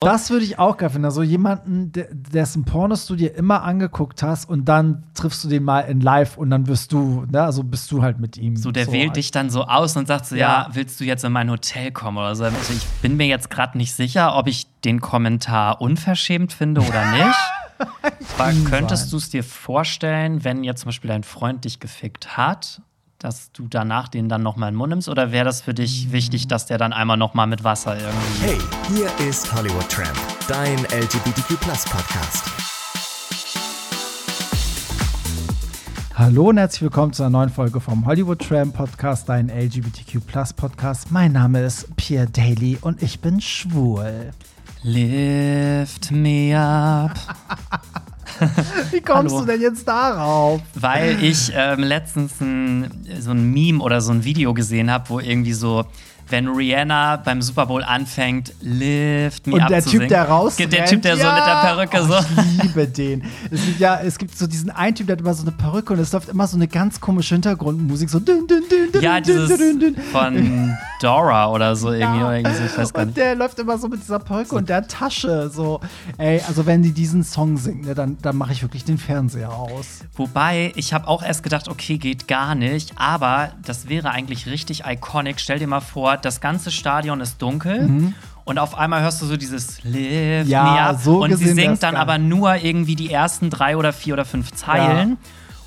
Das würde ich auch geil finden. Also jemanden, dessen Pornos du dir immer angeguckt hast und dann triffst du den mal in live und dann wirst du, ne, also bist du halt mit ihm. So, der wählt dich dann so aus und sagt so, Ja. ja, willst du jetzt in mein Hotel kommen oder so. Also ich bin mir jetzt gerade nicht sicher, ob ich den Kommentar unverschämt finde oder nicht. Aber könntest du es dir vorstellen, wenn jetzt zum Beispiel dein Freund dich gefickt hat, dass du danach den dann noch mal in den Mund nimmst? Oder wäre das für dich wichtig, dass der dann einmal noch mal mit Wasser irgendwie Hey, hier ist Hollywood Tramp, dein LGBTQ Podcast. Hallo und herzlich willkommen zu einer neuen Folge vom Hollywood Tram Podcast, dein LGBTQ Podcast. Mein Name ist Pierre Daly und ich bin schwul. Lift me up? Wie kommst Hallo. du denn jetzt darauf? Weil ich ähm, letztens ein, so ein Meme oder so ein Video gesehen habe, wo irgendwie so, wenn Rihanna beim Super Bowl anfängt, Lift me Und up der zu Typ, singen. der raus Der Typ, der so mit der Perücke so. Ich liebe den. Es gibt ja, es gibt so diesen einen Typ, der hat immer so eine Perücke und es läuft immer so eine ganz komische Hintergrundmusik, so dün, dün, dün, dün, Ja, dieses dün, dün. von Dora oder so irgendwie. Ja. Oder irgendwie so, ich weiß gar Und nicht. der läuft immer so mit dieser Perücke und der Tasche. So, ey, also wenn die diesen Song singt, ne, dann, dann mache ich wirklich den Fernseher aus. Wobei, ich habe auch erst gedacht, okay, geht gar nicht, aber das wäre eigentlich richtig iconic. Stell dir mal vor, das ganze Stadion ist dunkel. Und auf einmal hörst du so dieses Lift Mhm. Ja, me so und sie singt dann geil. aber nur irgendwie die ersten drei oder vier oder fünf Zeilen.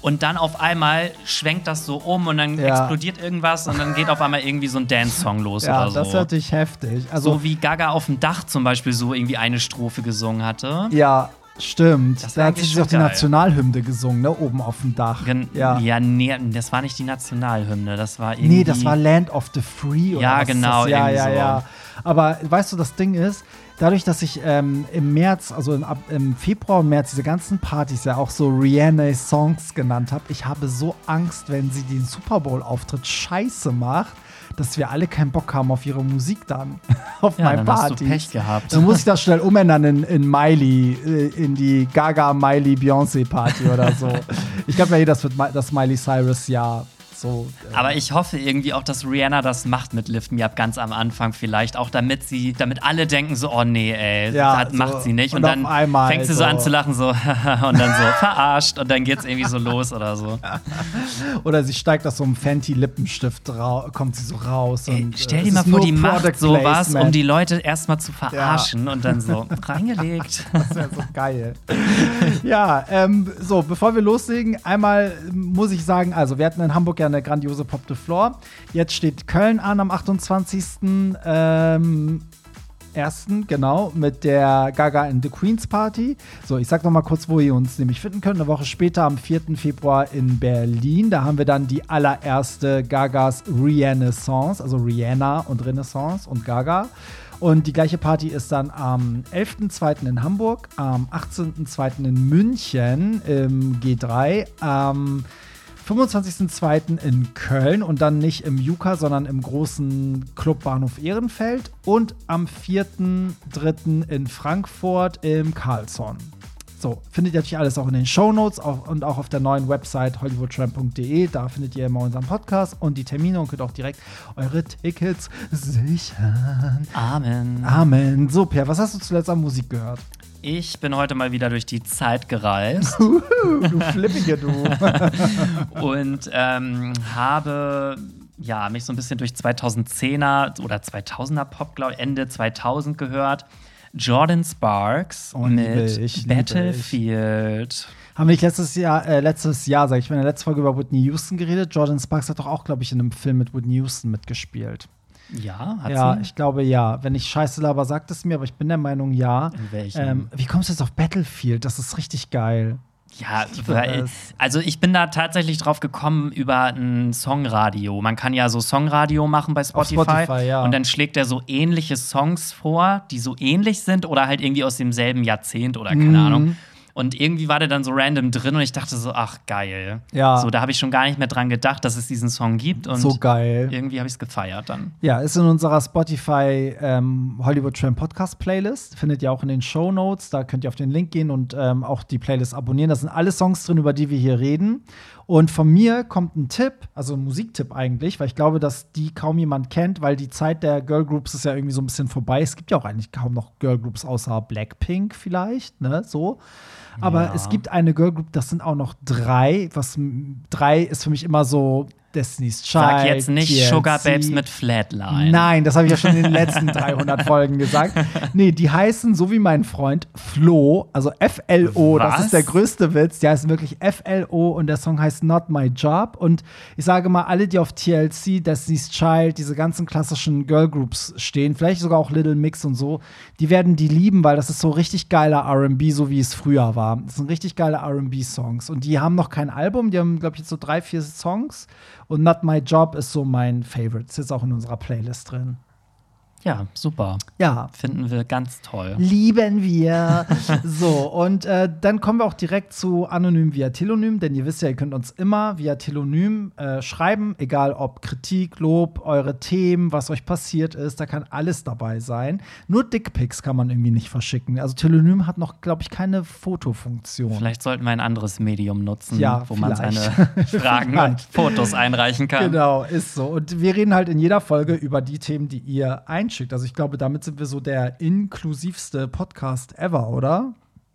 Und dann auf einmal schwenkt das so um und dann Ja. explodiert irgendwas und dann geht auf einmal irgendwie so ein Dance-Song los Ja, oder so. das ist natürlich heftig. Also, so wie Gaga auf dem Dach zum Beispiel so irgendwie eine Strophe gesungen hatte. ja, stimmt. Das Da hat sie sich auch die. Nationalhymne gesungen, ne, oben auf dem Dach. Gen ja. ja, nee, das war nicht die Nationalhymne, das war irgendwie. Nee, das war Land of the Free oder Ja, genau? Ja, ja, so. ja. Aber weißt du, das Ding ist, dadurch, dass ich ähm, im März, also im, im Februar und März diese ganzen Partys ja auch so Rihanna-Songs genannt habe, ich habe so Angst, wenn sie den Super Bowl-Auftritt scheiße macht, dass wir alle keinen Bock haben auf ihre Musik dann, auf Ja, meinen dann hast du. Pech gehabt. Dann muss ich das schnell umändern in, in Miley, äh, in die Gaga Miley Beyoncé Party oder so. ich glaube ja, eh, das wird das Miley Cyrus Jahr. So, äh, Aber ich hoffe irgendwie auch, dass Rihanna das macht mit Lift Me Up ganz am Anfang vielleicht. Auch damit sie, damit alle denken so, oh nee, ey, Ja, das so. macht sie nicht. Und Und, dann einmal fängt sie so so. an zu lachen, so, und dann so, verarscht. Und dann geht's irgendwie so los oder so. Oder sie steigt aus so einem Fenty-Lippenstift, kommt sie so raus. Ey, und, stell äh, dir es mal vor, die macht Product sowas, Placement. um die Leute erstmal zu verarschen und dann so reingelegt. Das wäre so geil. ja, ähm, so, bevor wir loslegen, einmal muss ich sagen, also wir hatten in Hamburg ja eine grandiose Pop de Floor. Jetzt steht Köln an am 28. Ähm, ersten, genau, mit der Gaga and the Queens Party. So, ich sag noch mal kurz, wo ihr uns nämlich finden könnt. Eine Woche später, am 4. Februar in Berlin. Da haben wir dann die allererste Gagas Renaissance, also Rihanna und Renaissance und Gaga. Und die gleiche Party ist dann am 11.2. in Hamburg, am 18.2. in München im G3, am 25.02. in Köln und dann nicht im Juka, sondern im großen Club Bahnhof Ehrenfeld und am 4.03. in Frankfurt im Carlsson. So, findet ihr natürlich alles auch in den Shownotes auf, und auch auf der neuen Website hollywoodtramp.de. Da findet ihr immer unseren Podcast und die Termine und könnt auch direkt eure Tickets sichern. Amen. Amen. So, Pierre, was hast du zuletzt an Musik gehört? Ich bin heute mal wieder durch die Zeit gereist. Uhu, du Flippige, du. und ähm, habe ja, mich so ein bisschen durch 2010er oder 2000er Pop, glaube ich, Ende 2000 gehört. Jordan Sparks Oh, mit ich, Battlefield. Haben wir nicht letztes Jahr, äh, letztes Jahr, sag ich, in der letzten Folge über Whitney Houston geredet? Jordan Sparks hat doch auch, glaube ich, in einem Film mit Whitney Houston mitgespielt. Ja, hat ja, sie? ich glaube ja. Wenn ich scheiße laber, sagt es mir, aber ich bin der Meinung ja. In welchem? Ähm, wie kommst du jetzt auf Battlefield? Das ist richtig geil. Ja, weil, also ich bin da tatsächlich drauf gekommen über ein Songradio. Man kann ja so Songradio machen bei Spotify, Spotify, ja. und dann schlägt er so ähnliche Songs vor, die so ähnlich sind oder halt irgendwie aus demselben Jahrzehnt oder keine Mhm. Ahnung. Und irgendwie war der dann so random drin und ich dachte so, ach geil. Ja. So, da habe ich schon gar nicht mehr dran gedacht, dass es diesen Song gibt. Und So geil. irgendwie habe ich es gefeiert dann. Ja, ist in unserer Spotify ähm, Hollywood Tram Podcast Playlist. Findet ihr auch in den Show Notes. Da könnt ihr auf den Link gehen und ähm, auch die Playlist abonnieren. Da sind alle Songs drin, über die wir hier reden. Und von mir kommt ein Tipp, also ein Musiktipp eigentlich, weil ich glaube, dass die kaum jemand kennt, weil die Zeit der Girl Groups ist ja irgendwie so ein bisschen vorbei. Es gibt ja auch eigentlich kaum noch Girl Groups außer Blackpink vielleicht, ne, so. Aber Ja. es gibt eine Girl Group, das sind auch noch drei. Was drei ist für mich immer so Destiny's Child. Sag jetzt nicht TLC. Sugar Babes mit Flatline. Nein, das habe ich ja schon in den letzten 300 Folgen gesagt. Nee, die heißen so wie mein Freund Flo, also F-L-O, das ist der größte Witz. Die heißen wirklich F-L-O und der Song heißt Not My Job. Und ich sage mal, alle, die auf TLC, Destiny's Child, diese ganzen klassischen Girl Groups stehen, vielleicht sogar auch Little Mix und so, die werden die lieben, weil das ist so richtig geiler RB, so wie es früher war. Das sind richtig geile RB-Songs. Und die haben noch kein Album, die haben, glaube ich, jetzt so drei, vier Songs. Und Not My Job ist so mein Favorite. Ist jetzt auch in unserer Playlist drin. Ja, super. Ja. Finden wir ganz toll. Lieben wir. so, und äh, dann kommen wir auch direkt zu Anonym via Telonym, denn ihr wisst ja, ihr könnt uns immer via Telonym äh, schreiben, egal ob Kritik, Lob, eure Themen, was euch passiert ist, da kann alles dabei sein. Nur Dickpics kann man irgendwie nicht verschicken. Also Telonym hat noch, glaube ich, keine Fotofunktion. Vielleicht sollten wir ein anderes Medium nutzen, Ja, wo man vielleicht. seine Fragen und. Fotos einreichen kann. Genau, ist so. Und wir reden halt in jeder Folge über die Themen, die ihr einschickt. Also ich glaube, damit sind wir so der inklusivste Podcast ever, oder?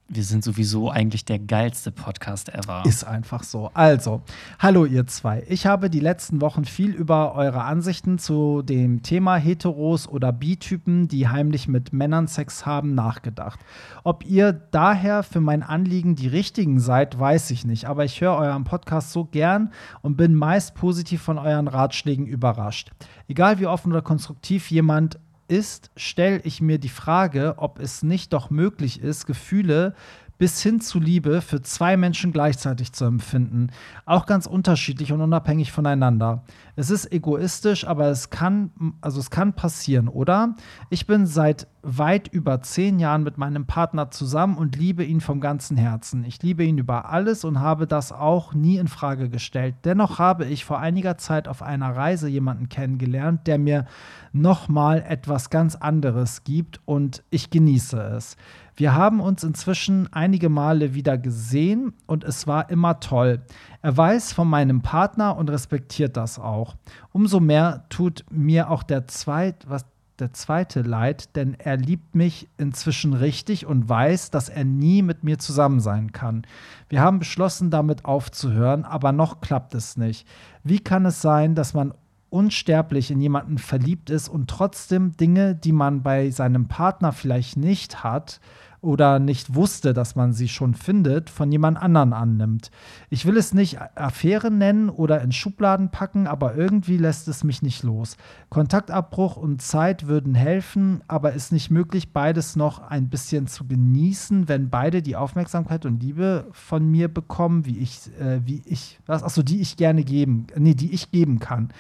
Wir sind sowieso eigentlich der geilste Podcast ever. Ist einfach so. Also, hallo ihr zwei. Ich habe die letzten Wochen viel über eure Ansichten zu dem Thema Heteros oder Bi-Typen, die heimlich mit Männern Sex haben, nachgedacht. Ob ihr daher für mein Anliegen die richtigen seid, weiß ich nicht. Aber ich höre euren Podcast so gern und bin meist positiv von euren Ratschlägen überrascht. Egal wie offen oder konstruktiv jemand ist, stelle ich mir die Frage, ob es nicht doch möglich ist, Gefühle bis hin zu Liebe für zwei Menschen gleichzeitig zu empfinden. Auch ganz unterschiedlich und unabhängig voneinander. Es ist egoistisch, aber es kann, also es kann passieren, oder? Ich bin seit weit über zehn Jahren mit meinem Partner zusammen und liebe ihn vom ganzen Herzen. Ich liebe ihn über alles und habe das auch nie in Frage gestellt. Dennoch habe ich vor einiger Zeit auf einer Reise jemanden kennengelernt, der mir nochmal etwas ganz anderes gibt und ich genieße es. Wir haben uns inzwischen einige Male wieder gesehen und es war immer toll. Er weiß von meinem Partner und respektiert das auch. Umso mehr tut mir auch der zweit, was der zweite leid, denn er liebt mich inzwischen richtig und weiß, dass er nie mit mir zusammen sein kann. Wir haben beschlossen, damit aufzuhören, aber noch klappt es nicht. Wie kann es sein, dass man unsterblich in jemanden verliebt ist und trotzdem Dinge, die man bei seinem Partner vielleicht nicht hat oder nicht wusste, dass man sie schon findet, von jemand anderen annimmt. Ich will es nicht Affäre nennen oder in Schubladen packen, aber irgendwie lässt es mich nicht los. Kontaktabbruch und Zeit würden helfen, aber ist nicht möglich, beides noch ein bisschen zu genießen, wenn beide die Aufmerksamkeit und Liebe von mir bekommen, wie ich, äh, wie ich, was, achso, die ich gerne geben, nee, die ich geben kann.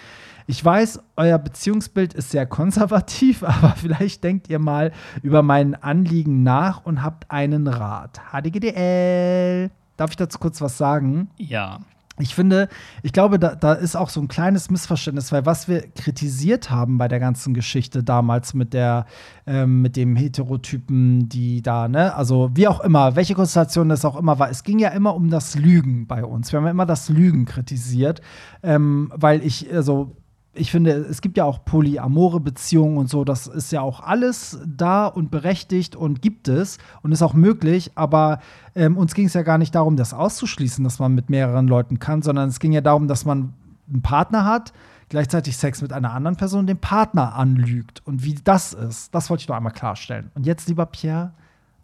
Ich weiß, euer Beziehungsbild ist sehr konservativ, aber vielleicht denkt ihr mal über mein Anliegen nach und habt einen Rat. HDGDL. Darf ich dazu kurz was sagen? Ja. Ich finde, ich glaube, da, da ist auch so ein kleines Missverständnis, weil was wir kritisiert haben bei der ganzen Geschichte damals mit der, ähm, mit dem Heterotypen, die da, ne, also wie auch immer, welche Konstellation das auch immer war, es ging ja immer um das Lügen bei uns. Wir haben ja immer das Lügen kritisiert, ähm, weil ich, also ich finde, es gibt ja auch polyamore Beziehungen und so, das ist ja auch alles da und berechtigt und gibt es und ist auch möglich, aber ähm, uns ging es ja gar nicht darum, das auszuschließen, dass man mit mehreren Leuten kann, sondern es ging ja darum, dass man einen Partner hat, gleichzeitig Sex mit einer anderen Person, den Partner anlügt und wie das ist. Das wollte ich noch einmal klarstellen. Und jetzt, lieber Pierre,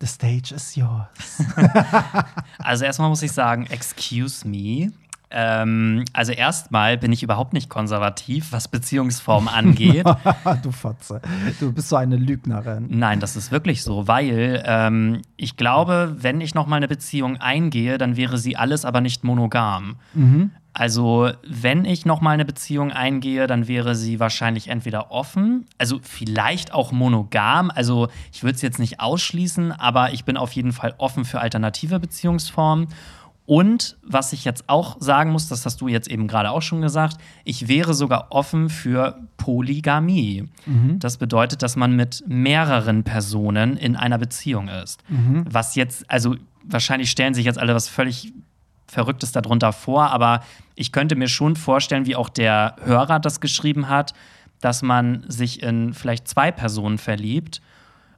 the stage is yours. Also erstmal muss ich sagen, excuse me. Ähm, also erstmal bin ich überhaupt nicht konservativ, was Beziehungsform angeht. du Fotze. Du bist so eine Lügnerin. Nein, das ist wirklich so, weil ähm, ich glaube, wenn ich noch mal eine Beziehung eingehe, dann wäre sie alles aber nicht monogam. Also, wenn ich noch mal eine Beziehung eingehe, dann wäre sie wahrscheinlich entweder offen, also vielleicht auch monogam. Also, ich würde es jetzt nicht ausschließen, aber ich bin auf jeden Fall offen für alternative Beziehungsformen. Und was ich jetzt auch sagen muss, das hast du jetzt eben gerade auch schon gesagt, ich wäre sogar offen für Polygamie. Mhm. Das bedeutet, dass man mit mehreren Personen in einer Beziehung ist. Mhm. Was jetzt, also wahrscheinlich stellen sich jetzt alle was völlig Verrücktes darunter vor, aber ich könnte mir schon vorstellen, wie auch der Hörer das geschrieben hat, dass man sich in vielleicht zwei Personen verliebt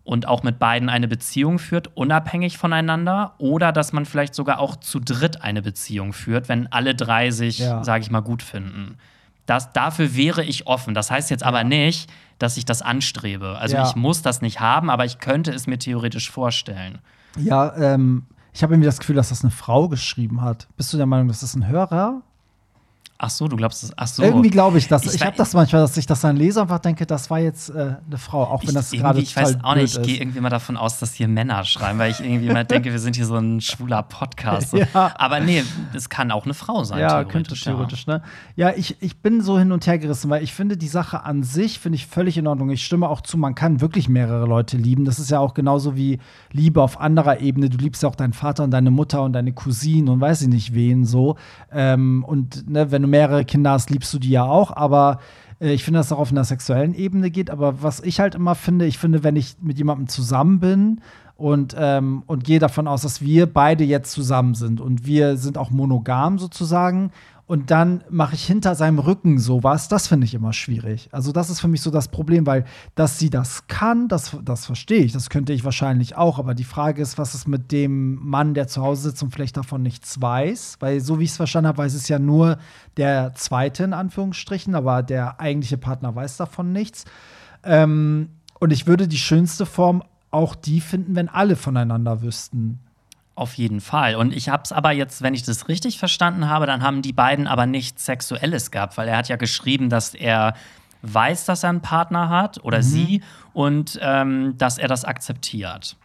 und auch mit beiden eine Beziehung führt, unabhängig voneinander, oder dass man vielleicht sogar auch zu dritt eine Beziehung führt, wenn alle drei sich, Ja. sage ich mal, gut finden. Das, dafür wäre ich offen. Das heißt jetzt aber nicht, dass ich das anstrebe. Also Ja. ich muss das nicht haben, aber ich könnte es mir theoretisch vorstellen. Ja, ähm, ich habe irgendwie das Gefühl, dass das eine Frau geschrieben hat. Bist du der Meinung, dass das ein Hörer? Ach so, du glaubst es? Ach so. Irgendwie glaube ich das. Ich Ich, habe das manchmal, dass ich das dann lese und einfach denke, das war jetzt äh, eine Frau, auch wenn das ich, gerade ich weiß auch nicht, ich gehe irgendwie mal davon aus, dass hier Männer schreiben, weil ich irgendwie mal denke, wir sind hier so ein schwuler Podcast. Ja. Aber nee, es kann auch eine Frau sein, Ja, könnte theoretisch. theoretisch, ne? Ja, ich, ich bin so hin und her gerissen, weil ich finde, die Sache an sich finde ich völlig in Ordnung. Ich stimme auch zu, man kann wirklich mehrere Leute lieben. Das ist ja auch genauso wie Liebe auf anderer Ebene. Du liebst ja auch deinen Vater und deine Mutter und deine Cousinen und weiß ich nicht wen so. Ähm, und ne, wenn du mehrere Kinder hast, liebst du die ja auch, aber äh, ich finde, dass es auch auf einer sexuellen Ebene geht. Aber was ich halt immer finde, ich finde, wenn ich mit jemandem zusammen bin und, ähm, und gehe davon aus, dass wir beide jetzt zusammen sind und wir sind auch monogam sozusagen. Und dann mache ich hinter seinem Rücken sowas, das finde ich immer schwierig. Also, das ist für mich so das Problem, weil dass sie das kann, das, das verstehe ich. Das könnte ich wahrscheinlich auch. Aber die Frage ist, was ist mit dem Mann, der zu Hause sitzt und vielleicht davon nichts weiß? Weil, so wie ich es verstanden habe, weiß es ja nur der zweite in Anführungsstrichen, aber der eigentliche Partner weiß davon nichts. Ähm, und ich würde die schönste Form auch die finden, wenn alle voneinander wüssten. Auf jeden Fall. Und ich habe es aber jetzt, wenn ich das richtig verstanden habe, dann haben die beiden aber nichts Sexuelles gehabt, weil er hat ja geschrieben, dass er weiß, dass er einen Partner hat Mhm. oder sie und ähm, dass er das akzeptiert.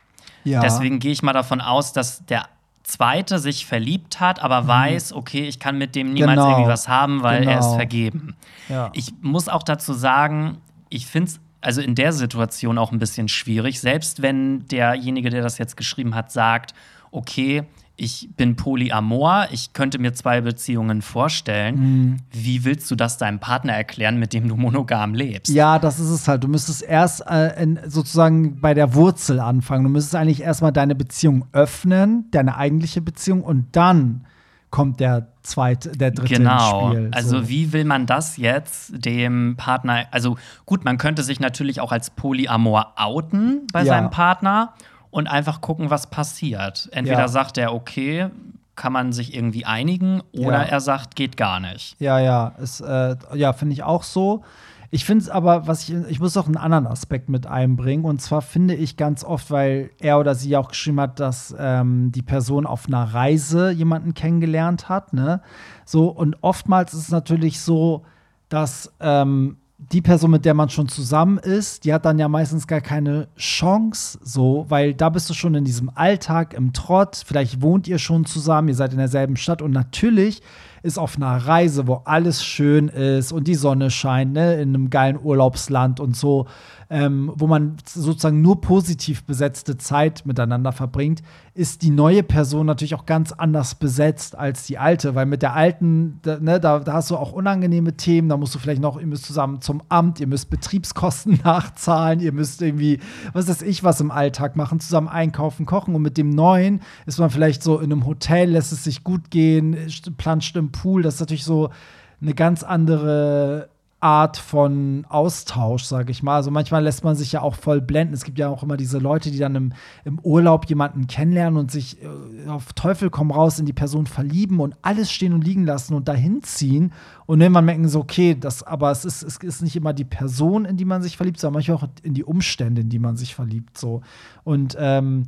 Ja. Deswegen gehe ich mal davon aus, dass der Zweite sich verliebt hat, aber weiß, okay, ich kann mit dem niemals Mhm. Genau. irgendwie was haben, weil er ist Genau. vergeben. Ja. Ich muss auch dazu sagen, ich finde es also in der Situation auch ein bisschen schwierig, selbst wenn derjenige, der das jetzt geschrieben hat, sagt, okay, ich bin polyamor, ich könnte mir zwei Beziehungen vorstellen. Mhm. Wie willst du das deinem Partner erklären, mit dem du monogam lebst? Ja, das ist es halt. Du müsstest erst äh, in, sozusagen bei der Wurzel anfangen. Du müsstest eigentlich erstmal deine Beziehung öffnen, deine eigentliche Beziehung, und dann kommt der zweite, der dritte Genau. Spiel. Also so. wie will man das jetzt dem Partner? Also gut, man könnte sich natürlich auch als Polyamor outen bei Ja. seinem Partner und einfach gucken, was passiert. Entweder Ja. sagt er, okay, kann man sich irgendwie einigen, oder Ja. er sagt, geht gar nicht. Ja, ja, ist, äh, ja, finde ich auch so. Ich finde es aber, was ich, ich muss auch einen anderen Aspekt mit einbringen. Und zwar finde ich ganz oft, weil er oder sie auch geschrieben hat, dass ähm, die Person auf einer Reise jemanden kennengelernt hat. Ne? So, und oftmals ist es natürlich so, dass ähm, die Person, mit der man schon zusammen ist, die hat dann ja meistens gar keine Chance, so, weil da bist du schon in diesem Alltag, im Trott, vielleicht wohnt ihr schon zusammen, ihr seid in derselben Stadt. Und natürlich ist auf einer Reise, wo alles schön ist und die Sonne scheint, ne, in einem geilen Urlaubsland und so, ähm, wo man sozusagen nur positiv besetzte Zeit miteinander verbringt, ist die neue Person natürlich auch ganz anders besetzt als die alte, weil mit der alten, da, ne, da, da hast du auch unangenehme Themen, da musst du vielleicht noch, ihr müsst zusammen zum Amt, ihr müsst Betriebskosten nachzahlen, ihr müsst irgendwie, was weiß ich, was im Alltag machen, zusammen einkaufen, kochen. Und mit dem neuen ist man vielleicht so in einem Hotel, lässt es sich gut gehen, planscht im Pool, das ist natürlich so eine ganz andere Art von Austausch, sage ich mal. Also manchmal lässt man sich ja auch voll blenden. Es gibt ja auch immer diese Leute, die dann im, im Urlaub jemanden kennenlernen und sich äh, auf Teufel komm raus in die Person verlieben und alles stehen und liegen lassen und dahin ziehen. Und irgendwann merken so, okay, das, aber es ist, es ist nicht immer die Person, in die man sich verliebt, sondern manchmal auch in die Umstände, in die man sich verliebt. So. Und ähm,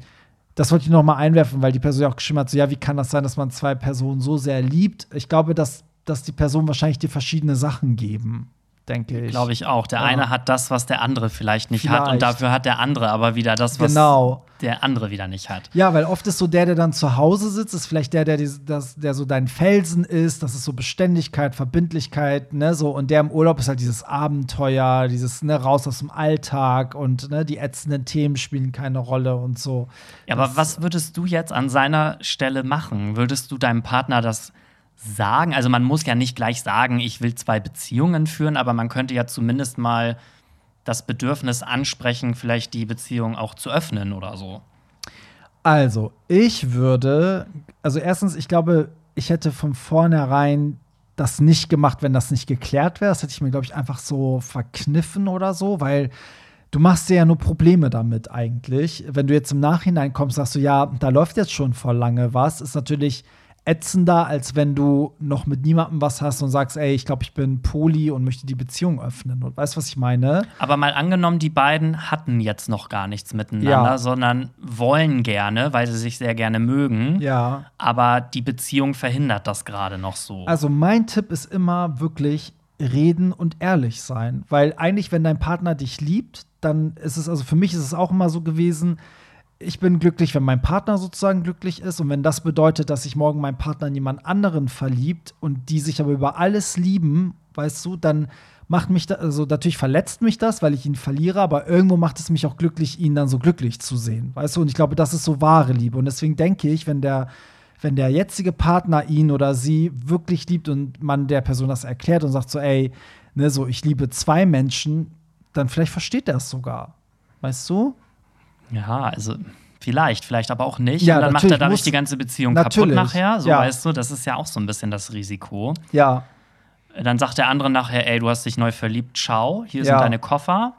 das wollte ich noch mal einwerfen, weil die Person ja auch geschrieben hat, so, ja, wie kann das sein, dass man zwei Personen so sehr liebt? Ich glaube, dass, dass die Personen wahrscheinlich dir verschiedene Sachen geben. Denke ich. Glaube ich auch. Der Ja. eine hat das, was der andere vielleicht nicht hat. Und Vielleicht. dafür hat der andere aber wieder das, was Genau. der andere wieder nicht hat. Ja, weil oft ist so der, der dann zu Hause sitzt, ist vielleicht der, der, die, das, der so dein Felsen ist. Das ist so Beständigkeit, Verbindlichkeit, ne, so. Und der im Urlaub ist halt dieses Abenteuer, dieses, ne, raus aus dem Alltag und, ne, die ätzenden Themen spielen keine Rolle und so. Ja, aber was würdest du jetzt an seiner Stelle machen? Würdest du deinem Partner das sagen? Also man muss ja nicht gleich sagen, ich will zwei Beziehungen führen, aber man könnte ja zumindest mal das Bedürfnis ansprechen, vielleicht die Beziehung auch zu öffnen oder so. Also, ich würde, also erstens, ich glaube, ich hätte von vornherein das nicht gemacht, wenn das nicht geklärt wäre. Das hätte ich mir, glaube ich, einfach so verkniffen oder so, weil du machst dir ja nur Probleme damit eigentlich. Wenn du jetzt im Nachhinein kommst, sagst du, ja, da läuft jetzt schon vor lange was, ist natürlich ätzender, als wenn du noch mit niemandem was hast und sagst, ey, ich glaube, ich bin Poli und möchte die Beziehung öffnen. Und weißt du, was ich meine? Aber mal angenommen, die beiden hatten jetzt noch gar nichts miteinander, Ja. sondern wollen gerne, weil sie sich sehr gerne mögen. Ja. Aber die Beziehung verhindert das gerade noch so. Also mein Tipp ist immer wirklich reden und ehrlich sein, weil eigentlich, wenn dein Partner dich liebt, dann ist es, also für mich ist es auch immer so gewesen, ich bin glücklich, wenn mein Partner sozusagen glücklich ist und wenn das bedeutet, dass sich morgen mein Partner in jemand anderen verliebt und die sich aber über alles lieben, weißt du, dann macht mich da, also natürlich verletzt mich das, weil ich ihn verliere, aber irgendwo macht es mich auch glücklich, ihn dann so glücklich zu sehen, weißt du, und ich glaube, das ist so wahre Liebe und deswegen denke ich, wenn der wenn der jetzige Partner ihn oder sie wirklich liebt und man der Person das erklärt und sagt so, ey, ne, so ich liebe zwei Menschen, dann vielleicht versteht er es sogar. Weißt du? Ja, also vielleicht, vielleicht aber auch nicht. Ja, und dann macht er dadurch muss- die ganze Beziehung kaputt nachher. So ja. weißt du, das ist ja auch so ein bisschen das Risiko. Ja. Dann sagt der andere nachher, ey, du hast dich neu verliebt, ciao, hier Ja. sind deine Koffer.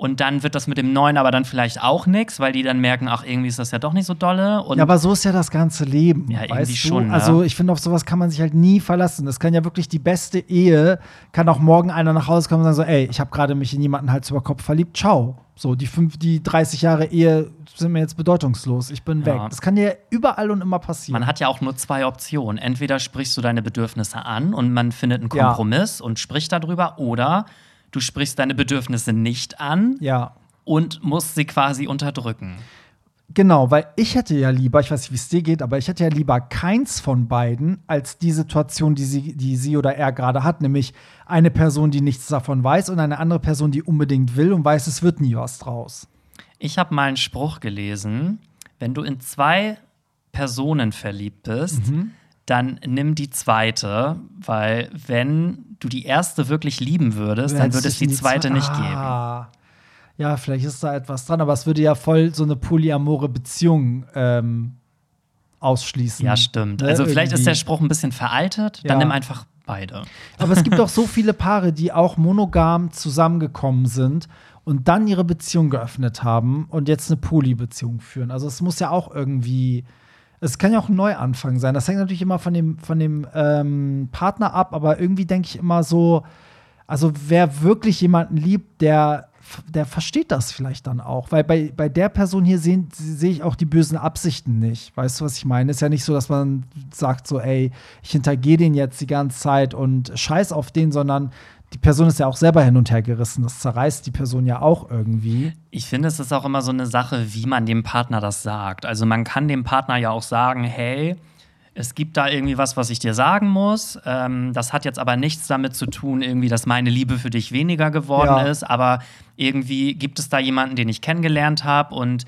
Und dann wird das mit dem Neuen aber dann vielleicht auch nichts, weil die dann merken, ach, irgendwie ist das ja doch nicht so dolle. Und ja, aber so ist ja das ganze Leben. Ja, irgendwie weißt du? schon, ne? Also ich finde, auf sowas kann man sich halt nie verlassen. Das kann ja wirklich die beste Ehe, kann auch morgen einer nach Hause kommen und sagen so, ey, ich habe gerade mich in jemanden Hals über Kopf verliebt, ciao. So, die, fünf, die 30 Jahre Ehe sind mir jetzt bedeutungslos. Ich bin Ja. weg. Das kann ja überall und immer passieren. man hat ja auch nur zwei Optionen. Entweder sprichst du deine Bedürfnisse an und man findet einen Ja. Kompromiss und spricht darüber, oder du sprichst deine Bedürfnisse nicht an ja. und musst sie quasi unterdrücken. Genau, weil ich hätte ja lieber, ich weiß nicht, wie es dir geht, aber ich hätte ja lieber keins von beiden als die Situation, die sie, die sie oder er gerade hat, nämlich eine Person, die nichts davon weiß und eine andere Person, die unbedingt will und weiß, es wird nie was draus. Ich habe mal einen Spruch gelesen, wenn du in zwei Personen verliebt bist, Mhm. Dann nimm die zweite, weil wenn du die erste wirklich lieben würdest, dann würde es die zweite Zwe- nicht geben. Ah. Ja, vielleicht ist da etwas dran, aber es würde ja voll so eine polyamore Beziehung ähm, ausschließen. Ja, stimmt. Ne, Also vielleicht ist irgendwie. der Spruch ein bisschen veraltet, dann Ja. nimm einfach beide. Aber es gibt auch so viele Paare, die auch monogam zusammengekommen sind und dann ihre Beziehung geöffnet haben und jetzt eine Polybeziehung führen. Also es muss ja auch irgendwie, es kann ja auch ein Neuanfang sein. Das hängt natürlich immer von dem, von dem ähm, Partner ab, aber irgendwie denke ich immer so, also wer wirklich jemanden liebt, der, der versteht das vielleicht dann auch. Weil bei, bei der Person hier sehe ich auch die bösen Absichten nicht. Weißt du, was ich meine? Ist ja nicht so, dass man sagt so, ey, ich hintergehe den jetzt die ganze Zeit und scheiß auf den, sondern die Person ist ja auch selber hin und her gerissen. Das zerreißt die Person ja auch irgendwie. Ich finde, es ist auch immer so eine Sache, wie man dem Partner das sagt. Also man kann dem Partner ja auch sagen, hey, es gibt da irgendwie was, was ich dir sagen muss. Ähm, das hat jetzt aber nichts damit zu tun, irgendwie, dass meine Liebe für dich weniger geworden Ja. ist. Aber irgendwie gibt es da jemanden, den ich kennengelernt habe und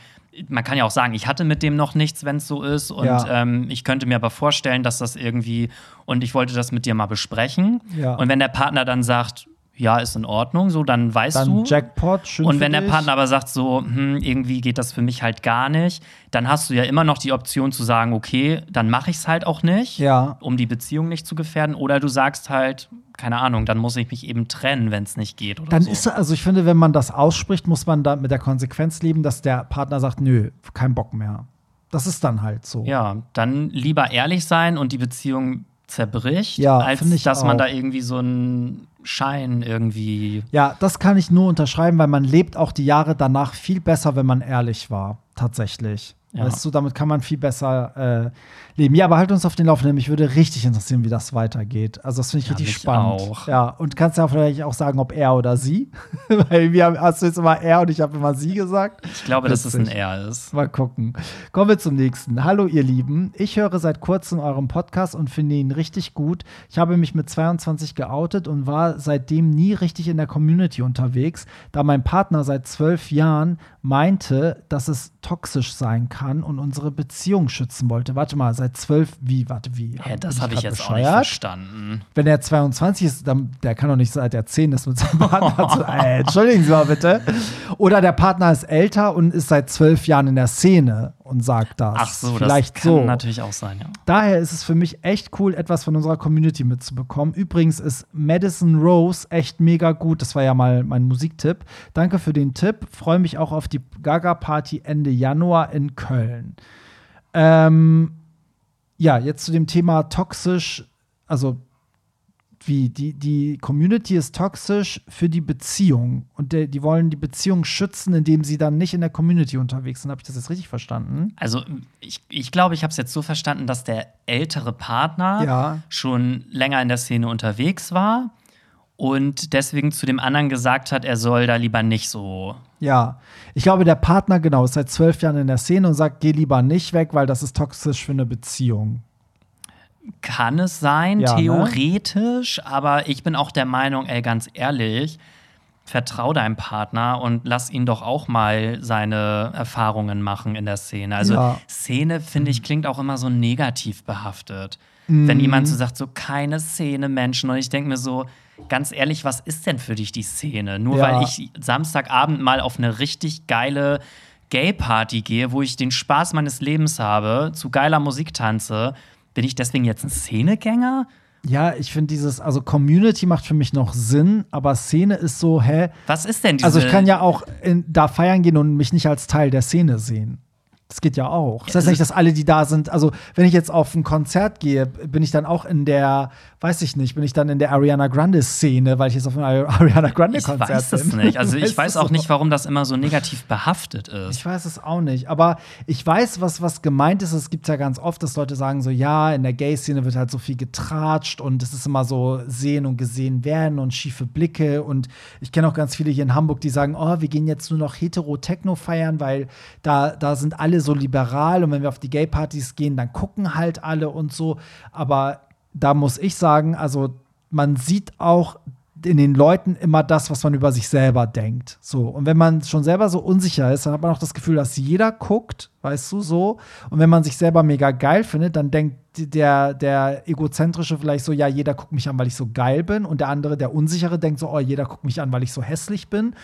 man kann ja auch sagen, ich hatte mit dem noch nichts, wenn es so ist. Und Ja. ähm, ich könnte mir aber vorstellen, dass das irgendwie, und ich wollte das mit dir mal besprechen. Ja. Und wenn der Partner dann sagt, ja, ist in Ordnung, so, dann weißt Dann du. Jackpot, schön Und wenn der. Partner aber sagt, so, hm, irgendwie geht das für mich halt gar nicht, dann hast du ja immer noch die Option zu sagen, okay, dann mache ich es halt auch nicht, Ja. um die Beziehung nicht zu gefährden. Oder du sagst halt, keine Ahnung, dann muss ich mich eben trennen, wenn es nicht geht. Oder Dann so. ist also ich finde, wenn man das ausspricht, muss man da mit der Konsequenz leben, dass der Partner sagt, nö, kein Bock mehr. Das ist dann halt so. ja, dann lieber ehrlich sein und die Beziehung zerbricht, Ja, als dass man auch. da irgendwie so einen Schein irgendwie. Ja, das kann ich nur unterschreiben, weil man lebt auch die Jahre danach viel besser, wenn man ehrlich war. Tatsächlich. Ja. Weißt du, damit kann man viel besser äh, leben. Ja, aber halt uns auf den Laufenden. Mich würde richtig interessieren, wie das weitergeht. Also, das finde ich Ja, richtig spannend. auch. Ja, und kannst ja vielleicht auch sagen, ob er oder sie. Weil wir haben, hast du jetzt immer er und ich habe immer sie gesagt. Ich glaube, dass es ein Witzig. R ist. Mal gucken. Kommen wir zum nächsten. Hallo, ihr Lieben. Ich höre seit kurzem euren Podcast und finde ihn richtig gut. Ich habe mich mit 22 geoutet und war seitdem nie richtig in der Community unterwegs, da mein Partner seit zwölf Jahren meinte, dass es toxisch sein kann und unsere Beziehung schützen wollte. Warte mal, seit zwölf, wie, warte, wie? Hä, das habe ich jetzt auch nicht bescheuert? verstanden. Wenn er 22 ist, dann, der kann doch nicht seit er 10 ist mit seinem Partner. zu, äh, entschuldigen Sie mal bitte. Oder der Partner ist älter und ist seit zwölf Jahren in der Szene und sagt das. Ach so, Vielleicht das kann so. natürlich auch sein, ja. Daher ist es für mich echt cool, etwas von unserer Community mitzubekommen. Übrigens ist Madison Rose echt mega gut. Das war ja mal mein Musiktipp. Danke für den Tipp. Freue mich auch auf die Gaga-Party Ende Januar in Köln. Ähm, ja, jetzt zu dem Thema toxisch, also wie die, die Community ist toxisch für die Beziehung und der, die wollen die Beziehung schützen, indem sie dann nicht in der Community unterwegs sind. Habe ich das jetzt richtig verstanden? Also, ich, ich glaube, ich habe es jetzt so verstanden, dass der ältere Partner Ja. schon länger in der Szene unterwegs war und deswegen zu dem anderen gesagt hat, er soll da lieber nicht so. Ja, ich glaube, der Partner, genau, ist seit zwölf Jahren in der Szene und sagt, geh lieber nicht weg, weil das ist toxisch für eine Beziehung. Kann es sein, Ja, ne? theoretisch, aber ich bin auch der Meinung, ey, ganz ehrlich, vertrau deinem Partner und lass ihn doch auch mal seine Erfahrungen machen in der Szene. Also Ja. Szene, finde ich, klingt auch immer so negativ behaftet. Wenn jemand so sagt, so keine Szene Menschen und ich denke mir so, ganz ehrlich, was ist denn für dich die Szene? Nur Ja. weil ich Samstagabend mal auf eine richtig geile Gay-Party gehe, wo ich den Spaß meines Lebens habe, zu geiler Musik tanze, bin ich deswegen jetzt ein Szenegänger? Ja, ich finde dieses, also Community macht für mich noch Sinn, aber Szene ist so, hä? Was ist denn diese Also ich kann ja auch in, da feiern gehen und mich nicht als Teil der Szene sehen. Das geht ja auch. Das heißt nicht, dass alle, die da sind, also wenn ich jetzt auf ein Konzert gehe, bin ich dann auch in der, weiß ich nicht, bin ich dann in der Ariana Grande-Szene, weil ich jetzt auf ein Ari- Ariana Ich Grande-Konzert bin. weiß es nicht. Also ich weiß auch so? nicht, warum das immer so negativ behaftet ist. Ich weiß es auch nicht, aber ich weiß, was, was gemeint ist. Es gibt ja ganz oft, dass Leute sagen so, ja, in der Gay-Szene wird halt so viel getratscht und es ist immer so sehen und gesehen werden und schiefe Blicke und ich kenne auch ganz viele hier in Hamburg, die sagen, oh, wir gehen jetzt nur noch hetero-techno feiern, weil da, da sind alle so liberal und wenn wir auf die Gay-Partys gehen, dann gucken halt alle und so, aber da muss ich sagen, also man sieht auch in den Leuten immer das, was man über sich selber denkt. So. Und wenn man schon selber so unsicher ist, dann hat man auch das Gefühl, dass jeder guckt, weißt du, so. Und wenn man sich selber mega geil findet, dann denkt der, der egozentrische vielleicht so, ja, jeder guckt mich an, weil ich so geil bin. Und der andere, der unsichere, denkt so, oh, jeder guckt mich an, weil ich so hässlich bin.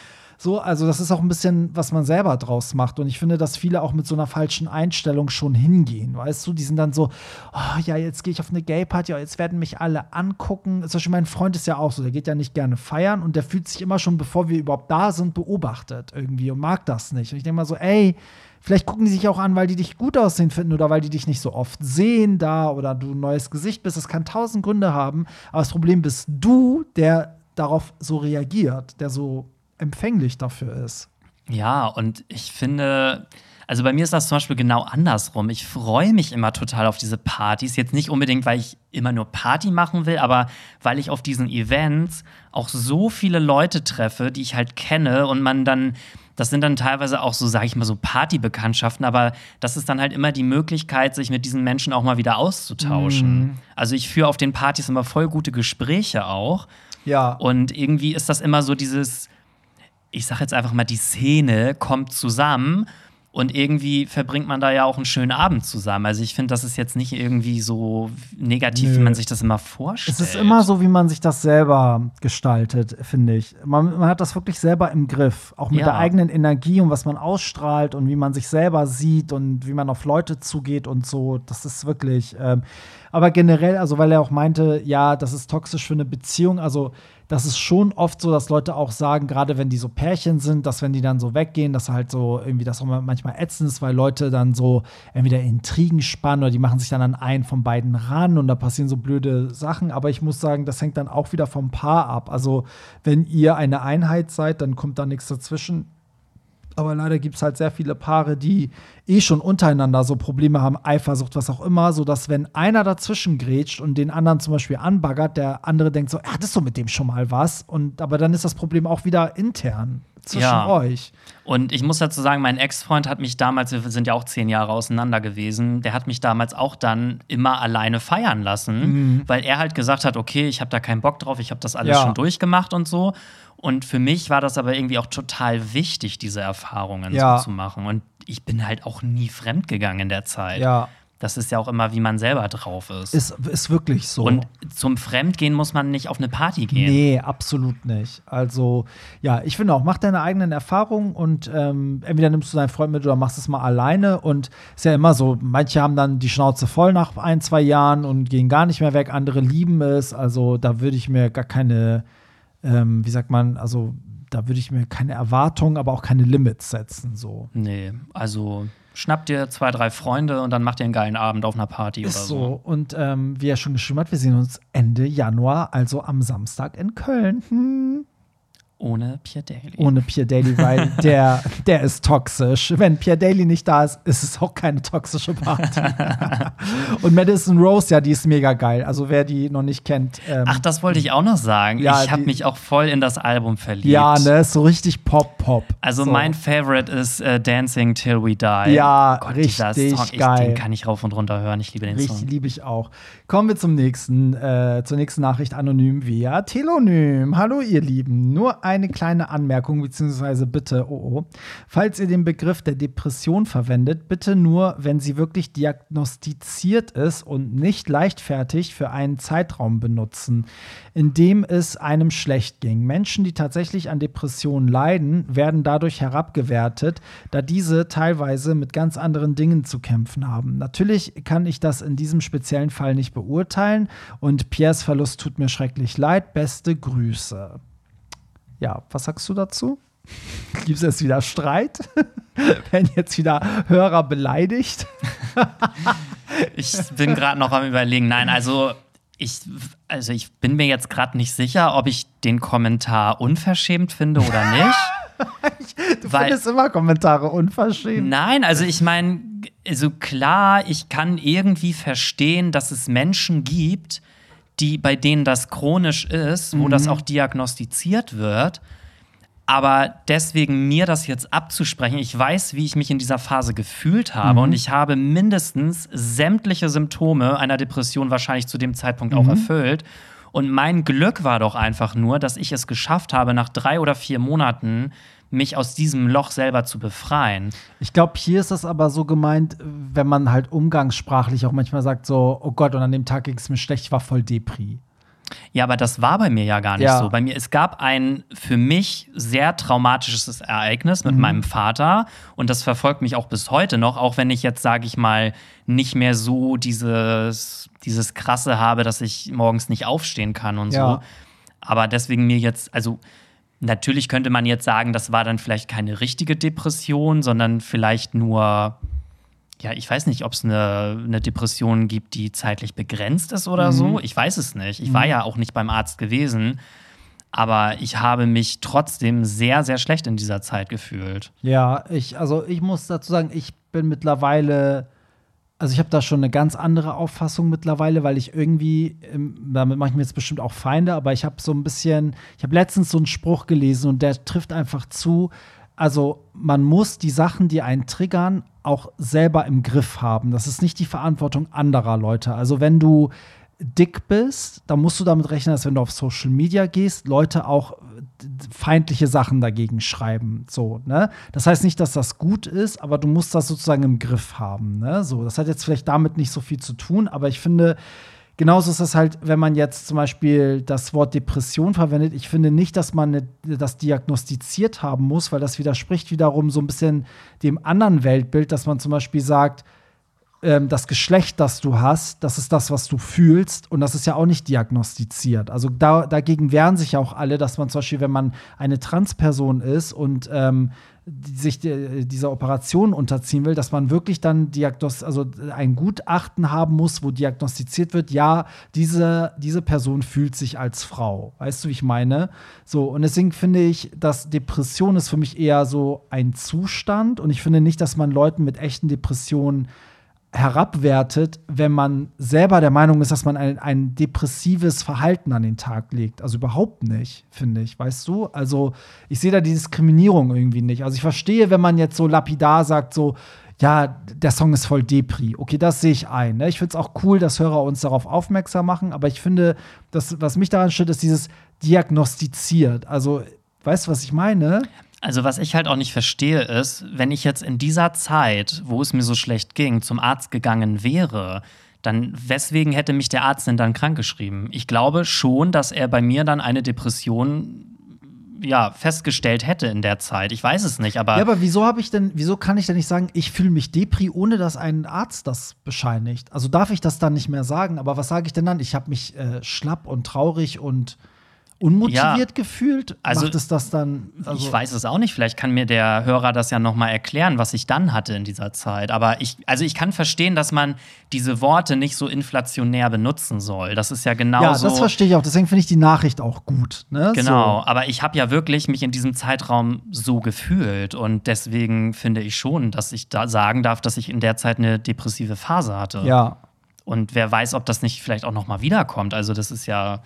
So, also das ist auch ein bisschen, was man selber draus macht. Und ich finde, dass viele auch mit so einer falschen Einstellung schon hingehen. Weißt du, die sind dann so, oh, ja, jetzt gehe ich auf eine Gay-Party, oh, jetzt werden mich alle angucken. Zum Beispiel mein Freund ist ja auch so, der geht ja nicht gerne feiern und der fühlt sich immer schon, bevor wir überhaupt da sind, beobachtet irgendwie und mag das nicht. Und ich denke mal so, ey, Vielleicht gucken die sich auch an, weil die dich gut aussehen finden oder weil die dich nicht so oft sehen da oder du ein neues Gesicht bist. Das kann tausend Gründe haben. Aber das Problem bist du, der darauf so reagiert, der so empfänglich dafür ist. Ja, und ich finde, also bei mir ist das zum Beispiel genau andersrum. Ich freue mich immer total auf diese Partys. Jetzt nicht unbedingt, weil ich immer nur Party machen will, aber weil ich auf diesen Events auch so viele Leute treffe, die ich halt kenne und man dann. Das sind dann teilweise auch so, sage ich mal, so Partybekanntschaften, aber das ist dann halt immer die Möglichkeit, sich mit diesen Menschen auch mal wieder auszutauschen. Also ich führe auf den Partys immer voll gute Gespräche auch. Ja. Und irgendwie ist das immer so dieses, ich sag jetzt einfach mal, die Szene kommt zusammen und irgendwie verbringt man da ja auch einen schönen Abend zusammen. Also ich finde, das ist jetzt nicht irgendwie so negativ, wie Nö. man sich das immer vorstellt. Es ist immer so, wie man sich das selber gestaltet, finde ich. Man, man hat das wirklich selber im Griff. Auch mit Ja. der eigenen Energie und was man ausstrahlt und wie man sich selber sieht und wie man auf Leute zugeht und so. Das ist wirklich. Ähm, aber generell, also weil er auch meinte, ja, das ist toxisch für eine Beziehung. Also das ist schon oft so, dass Leute auch sagen, gerade wenn die so Pärchen sind, dass wenn die dann so weggehen, dass halt so irgendwie das auch manchmal ätzend ist, weil Leute dann so entweder Intrigen spannen oder die machen sich dann an einen von beiden ran und da passieren so blöde Sachen. Aber ich muss sagen, das hängt dann auch wieder vom Paar ab. Also wenn ihr eine Einheit seid, dann kommt da nichts dazwischen. Aber leider gibt es halt sehr viele Paare, die eh schon untereinander so Probleme haben, Eifersucht, was auch immer, sodass wenn einer dazwischen grätscht und den anderen zum Beispiel anbaggert, der andere denkt so, er hattest du mit dem schon mal was? Und aber dann ist das Problem auch wieder intern zwischen Ja. euch. Und ich muss dazu sagen, mein Ex-Freund hat mich damals, wir sind ja auch zehn Jahre auseinander gewesen, der hat mich damals auch dann immer alleine feiern lassen, weil er halt gesagt hat, okay, ich habe da keinen Bock drauf, ich habe das alles Ja. schon durchgemacht und so. Und für mich war das aber irgendwie auch total wichtig, diese Erfahrungen Ja. so zu machen. Und ich bin halt auch nie fremdgegangen in der Zeit. Ja, Das ist ja auch immer, wie man selber drauf ist. ist, ist wirklich so. und zum Fremdgehen muss man nicht auf eine Party gehen. Nee, absolut nicht. Also, ja, ich finde auch, mach deine eigenen Erfahrungen und ähm, entweder nimmst du deinen Freund mit oder machst es mal alleine. Und ist ja immer so, manche haben dann die Schnauze voll nach ein, zwei Jahren und gehen gar nicht mehr weg, andere lieben es. Also, da würde ich mir gar keine, ähm, wie sagt man, also, da würde ich mir keine Erwartungen, aber auch keine Limits setzen. So. Nee, also schnapp dir zwei, drei Freunde und dann macht ihr einen geilen Abend auf einer Party Ist oder so. so. Und ähm, wie er schon geschrieben hat, wir sehen uns Ende Januar, also am Samstag in Köln. Hm. Ohne Pierre Daly. ohne Pierre Daly, weil der, der ist toxisch. Wenn Pierre Daly nicht da ist, ist es auch keine toxische Party. und Madison Rose, ja, die ist mega geil. Also wer die noch nicht kennt. Ähm, Ach, das wollte ich auch noch sagen. Ja, ich habe mich auch voll in das Album verliebt. ja, ne, ist so richtig Pop-Pop. Also so. mein Favorite ist äh, Dancing Till We Die. Ja, dieser richtig Song, ich, geil. Den kann ich rauf und runter hören. Ich liebe den Richtig, Song. liebe ich auch. Kommen wir zum nächsten, äh, zur nächsten Nachricht anonym via Telonym. Hallo ihr Lieben, nur eine kleine Anmerkung beziehungsweise bitte, oh oh, falls ihr den Begriff der Depression verwendet, bitte nur, wenn sie wirklich diagnostiziert ist und nicht leichtfertig für einen Zeitraum benutzen, in dem es einem schlecht ging. Menschen, die tatsächlich an Depressionen leiden, werden dadurch herabgewertet, da diese teilweise mit ganz anderen Dingen zu kämpfen haben. Natürlich kann ich das in diesem speziellen Fall nicht beurteilen und Piers Verlust tut mir schrecklich leid. Beste Grüße. Ja, was sagst du dazu? Gibt es jetzt wieder Streit? Werden jetzt wieder Hörer beleidigt? Ich bin gerade noch am überlegen. Nein, also ich, also ich bin mir jetzt gerade nicht sicher, ob ich den Kommentar unverschämt finde oder nicht. Du Weil- findest immer Kommentare unverschämt. Nein, also ich meine, also klar, ich kann irgendwie verstehen, dass es Menschen gibt, die, bei denen das chronisch ist, wo das auch diagnostiziert wird. Aber deswegen mir das jetzt abzusprechen, ich weiß, wie ich mich in dieser Phase gefühlt habe und ich habe mindestens sämtliche Symptome einer Depression wahrscheinlich zu dem Zeitpunkt auch erfüllt. Und mein Glück war doch einfach nur, dass ich es geschafft habe, nach drei oder vier Monaten mich aus diesem Loch selber zu befreien. Ich glaube, hier ist das aber so gemeint, wenn man halt umgangssprachlich auch manchmal sagt, so, oh Gott, und an dem Tag ging es mir schlecht, ich war voll Depri. Ja, aber das war bei mir ja gar nicht Ja. so. Bei mir, es gab ein für mich sehr traumatisches Ereignis mit meinem Vater und das verfolgt mich auch bis heute noch, auch wenn ich jetzt, sage ich mal, nicht mehr so dieses, dieses Krasse habe, dass ich morgens nicht aufstehen kann und Ja. so. Aber deswegen mir jetzt, also natürlich könnte man jetzt sagen, das war dann vielleicht keine richtige Depression, sondern vielleicht nur ja, ich weiß nicht, ob es eine, eine Depression gibt, die zeitlich begrenzt ist oder so. Ich weiß es nicht. Ich war ja auch nicht beim Arzt gewesen. Aber ich habe mich trotzdem sehr, sehr schlecht in dieser Zeit gefühlt. Ja, ich, also ich muss dazu sagen, ich bin mittlerweile, also ich habe da schon eine ganz andere Auffassung mittlerweile, weil ich irgendwie, ähm, damit mache ich mir jetzt bestimmt auch Feinde, aber ich habe so ein bisschen, ich habe letztens so einen Spruch gelesen und der trifft einfach zu. Also man muss die Sachen, die einen triggern, auch selber im Griff haben. Das ist nicht die Verantwortung anderer Leute. Also wenn du dick bist, dann musst du damit rechnen, dass wenn du auf Social Media gehst, Leute auch feindliche Sachen dagegen schreiben. So, ne? Das heißt nicht, dass das gut ist, aber du musst das sozusagen im Griff haben. Ne? So, das hat jetzt vielleicht damit nicht so viel zu tun, aber ich finde, genauso ist es halt, wenn man jetzt zum Beispiel das Wort Depression verwendet. Ich finde nicht, dass man ne- das diagnostiziert haben muss, weil das widerspricht wiederum so ein bisschen dem anderen Weltbild, dass man zum Beispiel sagt, ähm, das Geschlecht, das du hast, das ist das, was du fühlst und das ist ja auch nicht diagnostiziert. Also da, dagegen wehren sich ja auch alle, dass man zum Beispiel, wenn man eine Transperson ist und ähm, sich dieser Operation unterziehen will, dass man wirklich dann diagnost also ein Gutachten haben muss, wo diagnostiziert wird, ja, diese, diese Person fühlt sich als Frau. Weißt du, wie ich meine? So, und deswegen finde ich, dass Depression ist für mich eher so ein Zustand und ich finde nicht, dass man Leuten mit echten Depressionen herabwertet, wenn man selber der Meinung ist, dass man ein, ein depressives Verhalten an den Tag legt. Also überhaupt nicht, finde ich, weißt du? Also ich sehe da die Diskriminierung irgendwie nicht. Also ich verstehe, wenn man jetzt so lapidar sagt, so, ja, der Song ist voll Depri. Okay, das sehe ich ein. Ne? Ich finde es auch cool, dass Hörer uns darauf aufmerksam machen, aber ich finde, das, was mich daran stört, ist dieses diagnostiziert. Also, weißt du, was ich meine? Also, was ich halt auch nicht verstehe, ist, wenn ich jetzt in dieser Zeit, wo es mir so schlecht ging, zum Arzt gegangen wäre, dann weswegen hätte mich der Arzt denn dann krankgeschrieben? Ich glaube schon, dass er bei mir dann eine Depression ja, festgestellt hätte in der Zeit. Ich weiß es nicht, aber. Ja, aber wieso habe ich denn, wieso kann ich denn nicht sagen, ich fühle mich Depri, ohne dass ein Arzt das bescheinigt? Also darf ich das dann nicht mehr sagen, aber was sage ich denn dann? Ich habe mich äh, schlapp und traurig und unmotiviert ja, gefühlt? Also, Macht es das dann? Also ich weiß es auch nicht. Vielleicht kann mir der Hörer das ja noch mal erklären, was ich dann hatte in dieser Zeit. Aber ich, also ich kann verstehen, dass man diese Worte nicht so inflationär benutzen soll. Das ist ja genau Ja, das verstehe ich auch. Deswegen finde ich die Nachricht auch gut. Ne? Genau. So. Aber ich habe ja wirklich mich in diesem Zeitraum so gefühlt und deswegen finde ich schon, dass ich da sagen darf, dass ich in der Zeit eine depressive Phase hatte. Ja. Und wer weiß, ob das nicht vielleicht auch noch mal wiederkommt. Also das ist ja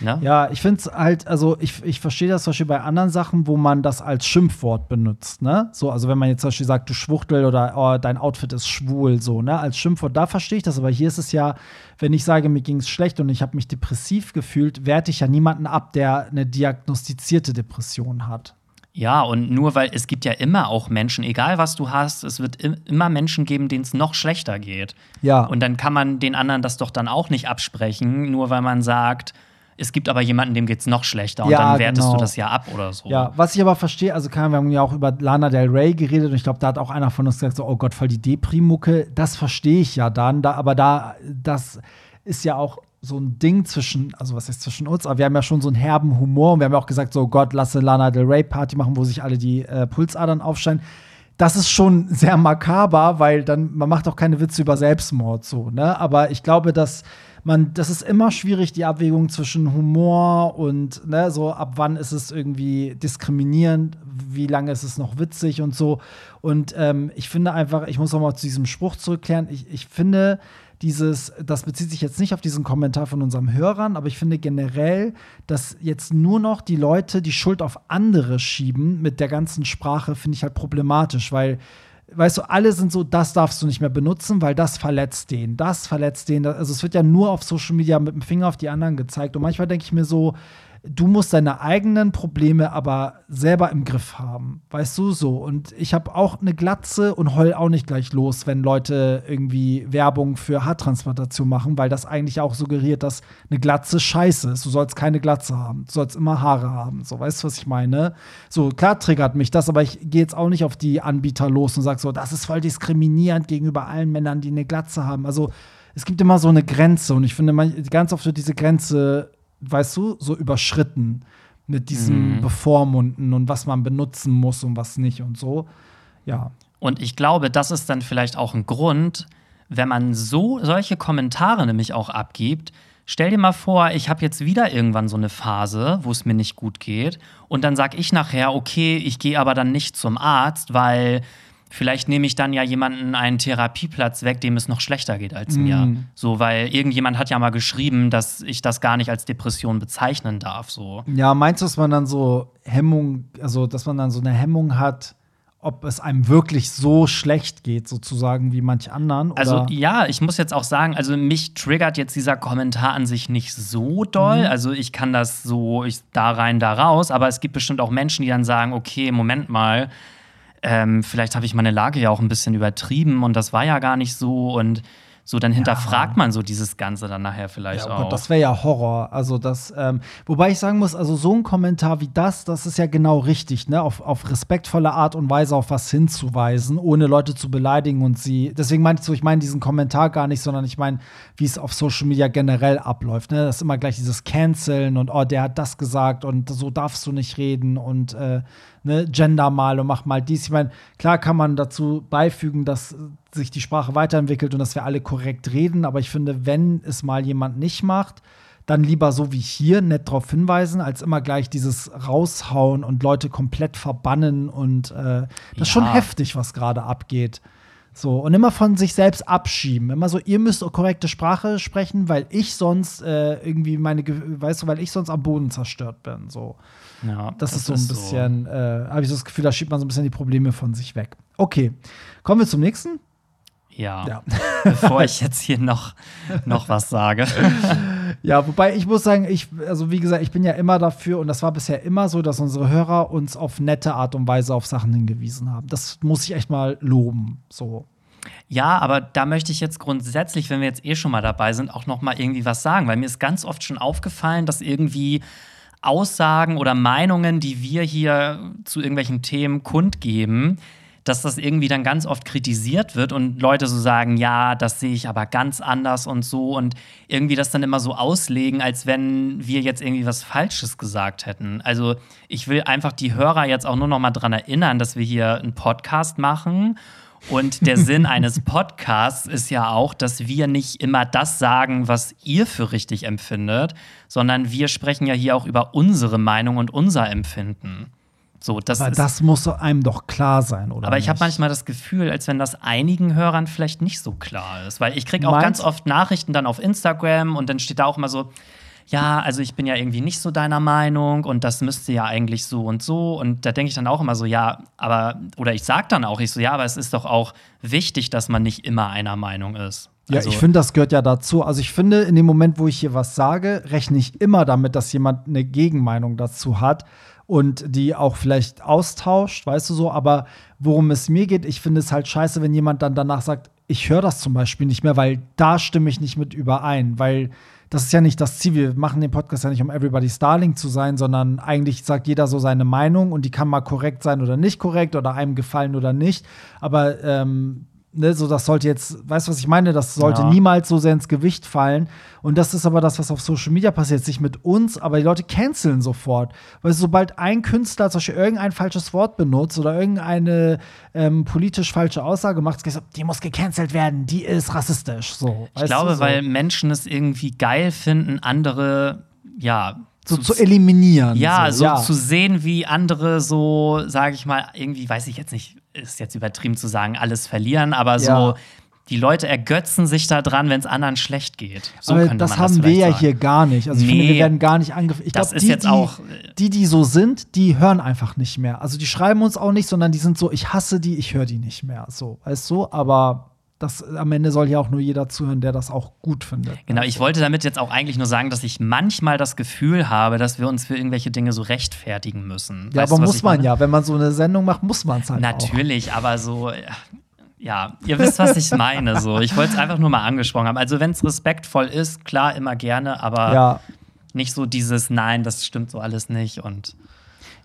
Ne? Ja, ich finde es halt, also ich, ich verstehe das zum Beispiel bei anderen Sachen, wo man das als Schimpfwort benutzt, ne? So, also wenn man jetzt zum Beispiel sagt, du Schwuchtel oder oh, dein Outfit ist schwul, so, ne? Als Schimpfwort, da verstehe ich das, aber hier ist es ja, wenn ich sage, mir ging es schlecht und ich habe mich depressiv gefühlt, werte ich ja niemanden ab, der eine diagnostizierte Depression hat. Ja, und nur weil es gibt ja immer auch Menschen, egal was du hast, es wird immer Menschen geben, denen es noch schlechter geht. Ja. Und dann kann man den anderen das doch dann auch nicht absprechen, nur weil man sagt, es gibt aber jemanden, dem geht es noch schlechter und ja, dann wertest genau. du das ja ab oder so. Ja, was ich aber verstehe, also wir haben ja auch über Lana Del Rey geredet und ich glaube, da hat auch einer von uns gesagt, so, oh Gott, voll die Deprimucke. Das verstehe ich ja dann, da, aber da, das ist ja auch so ein Ding zwischen, also was ist zwischen uns, aber wir haben ja schon so einen herben Humor und wir haben ja auch gesagt, so Gott, lasse Lana Del Rey Party machen, wo sich alle die äh, Pulsadern aufscheinen. Das ist schon sehr makaber, weil dann, man macht auch keine Witze über Selbstmord so, ne? Aber ich glaube, dass man, das ist immer schwierig, die Abwägung zwischen Humor und ne, so ab wann ist es irgendwie diskriminierend, wie lange ist es noch witzig und so. Und ähm, ich finde einfach, ich muss noch mal zu diesem Spruch zurückkehren. Ich, ich finde, dieses, das bezieht sich jetzt nicht auf diesen Kommentar von unserem Hörern, aber ich finde generell, dass jetzt nur noch die Leute die Schuld auf andere schieben mit der ganzen Sprache, finde ich halt problematisch, weil weißt du, alle sind so, das darfst du nicht mehr benutzen, weil das verletzt den, das verletzt den. Also es wird ja nur auf Social Media mit dem Finger auf die anderen gezeigt. Und manchmal denke ich mir so, du musst deine eigenen Probleme aber selber im Griff haben. Weißt du so? Und ich habe auch eine Glatze und heul auch nicht gleich los, wenn Leute irgendwie Werbung für Haartransplantation machen, weil das eigentlich auch suggeriert, dass eine Glatze scheiße ist. Du sollst keine Glatze haben. Du sollst immer Haare haben. So, weißt du, was ich meine? So, klar triggert mich das, aber ich gehe jetzt auch nicht auf die Anbieter los und sage so, das ist voll diskriminierend gegenüber allen Männern, die eine Glatze haben. Also, es gibt immer so eine Grenze und ich finde, ganz oft wird diese Grenze weißt du, so überschritten mit diesem mhm. Bevormunden und was man benutzen muss und was nicht und so. Ja. Und ich glaube, das ist dann vielleicht auch ein Grund, wenn man so solche Kommentare nämlich auch abgibt. Stell dir mal vor, ich habe jetzt wieder irgendwann so eine Phase, wo es mir nicht gut geht und dann sage ich nachher, okay, ich gehe aber dann nicht zum Arzt, weil vielleicht nehme ich dann ja jemanden einen Therapieplatz weg, dem es noch schlechter geht als mm. mir. Mhm. So, weil irgendjemand hat ja mal geschrieben, dass ich das gar nicht als Depression bezeichnen darf. So. Ja, meinst du, dass man dann so Hemmung, also dass man dann so eine Hemmung hat, ob es einem wirklich so schlecht geht, sozusagen wie manch anderen? Also ja, ich muss jetzt auch sagen, also mich triggert jetzt dieser Kommentar an sich nicht so doll. Mhm. Also ich kann das so, ich da rein, da raus, aber es gibt bestimmt auch Menschen, die dann sagen, okay, Moment mal, ähm, vielleicht habe ich meine Lage ja auch ein bisschen übertrieben und das war ja gar nicht so und So, dann hinterfragt man so dieses Ganze dann nachher vielleicht Ja, oh auch. Gott, das wäre ja Horror. Also das, ähm, wobei ich sagen muss, also so ein Kommentar wie das, das ist ja genau richtig, ne? Auf, auf respektvolle Art und Weise auf was hinzuweisen, ohne Leute zu beleidigen und sie. Deswegen meinte ich so, ich meine diesen Kommentar gar nicht, sondern ich meine, wie es auf Social Media generell abläuft. Ne? Das ist immer gleich dieses Canceln und oh, der hat das gesagt und so darfst du nicht reden und äh, ne, gender mal und mach mal dies. Ich meine, klar kann man dazu beifügen, dass sich die Sprache weiterentwickelt und dass wir alle korrekt reden, aber ich finde, wenn es mal jemand nicht macht, dann lieber so wie hier nett darauf hinweisen, als immer gleich dieses raushauen und Leute komplett verbannen und äh, das ist schon heftig, was gerade abgeht. So, und immer von sich selbst abschieben. Immer so, ihr müsst korrekte Sprache sprechen, weil ich sonst äh, irgendwie meine, weißt du, weil ich sonst am Boden zerstört bin. So. ja, Das, ist so ein bisschen, äh, habe ich so das Gefühl, da schiebt man so ein bisschen die Probleme von sich weg. Okay, kommen wir zum nächsten. Ja. Ja. Bevor ich jetzt hier noch, noch was sage. Ja, wobei ich muss sagen, ich, also wie gesagt, ich bin ja immer dafür und das war bisher immer so, dass unsere Hörer uns auf nette Art und Weise auf Sachen hingewiesen haben. Das muss ich echt mal loben. So. Ja, aber da möchte ich jetzt grundsätzlich, wenn wir jetzt eh schon mal dabei sind, auch noch mal irgendwie was sagen, weil mir ist ganz oft schon aufgefallen, dass irgendwie Aussagen oder Meinungen, die wir hier zu irgendwelchen Themen kundgeben, dass das irgendwie dann ganz oft kritisiert wird und Leute so sagen, ja, das sehe ich aber ganz anders und so und irgendwie das dann immer so auslegen, als wenn wir jetzt irgendwie was Falsches gesagt hätten. Also ich will einfach die Hörer jetzt auch nur noch mal dran erinnern, dass wir hier einen Podcast machen und der Sinn eines Podcasts ist ja auch, dass wir nicht immer das sagen, was ihr für richtig empfindet, sondern wir sprechen ja hier auch über unsere Meinung und unser Empfinden. So, das Aber das muss einem doch klar sein, oder? aber ich habe manchmal das Gefühl, als wenn das einigen Hörern vielleicht nicht so klar ist. Weil ich kriege auch Meinst- ganz oft Nachrichten dann auf Instagram und dann steht da auch immer so, ja, also ich bin ja irgendwie nicht so deiner Meinung und das müsste ja eigentlich so und so. Und da denke ich dann auch immer so, ja, aber, oder ich sage dann auch, ich so, ja, aber es ist doch auch wichtig, dass man nicht immer einer Meinung ist. Ja, Also- ich finde, das gehört ja dazu. Also ich finde, in dem Moment, wo ich hier was sage, rechne ich immer damit, dass jemand eine Gegenmeinung dazu hat und die auch vielleicht austauscht, weißt du so. Aber worum es mir geht, ich finde es halt scheiße, wenn jemand dann danach sagt, ich höre das zum Beispiel nicht mehr, weil da stimme ich nicht mit überein, weil das ist ja nicht das Ziel. Wir machen den Podcast ja nicht, um Everybody's Darling zu sein, sondern eigentlich sagt jeder so seine Meinung und die kann mal korrekt sein oder nicht korrekt oder einem gefallen oder nicht. Aber ähm, ne, so das sollte jetzt, weißt du, was ich meine? Das sollte Ja. niemals so sehr ins Gewicht fallen. Und das ist aber das, was auf Social Media passiert, sich mit uns, aber die Leute canceln sofort. Weil sobald ein Künstler zum Beispiel irgendein falsches Wort benutzt oder irgendeine ähm, politisch falsche Aussage macht, so, die muss gecancelt werden, die ist rassistisch. So, Ich glaube, du, so. weil Menschen es irgendwie geil finden, andere, ja, so zu eliminieren. Ja, so, ja. zu sehen, wie andere so, sage ich mal, irgendwie, weiß ich jetzt nicht, ist jetzt übertrieben zu sagen, alles verlieren, aber so, Ja. die Leute ergötzen sich daran, wenn es anderen schlecht geht. So aber das haben wir vielleicht ja sagen. hier gar nicht. Also ich Nee. finde, wir werden gar nicht angefasst. Ich Das glaub, ist die, jetzt die, auch- die, die so sind, die hören einfach nicht mehr. Also die schreiben uns auch nicht, sondern die sind so, ich hasse die, ich höre die nicht mehr. So, weißt du? Aber das am Ende soll ja auch nur jeder zuhören, der das auch gut findet. Genau, ich wollte damit jetzt auch eigentlich nur sagen, dass ich manchmal das Gefühl habe, dass wir uns für irgendwelche Dinge so rechtfertigen müssen. Ja, Weißt aber du, muss man meine? ja. Wenn man so eine Sendung macht, muss man es halt Natürlich, aber so, ja, ihr wisst, was ich meine. So, ich wollte es einfach nur mal angesprochen haben. Also, wenn es respektvoll ist, klar, immer gerne, aber auch. Ja. nicht so dieses Nein, das stimmt so alles nicht und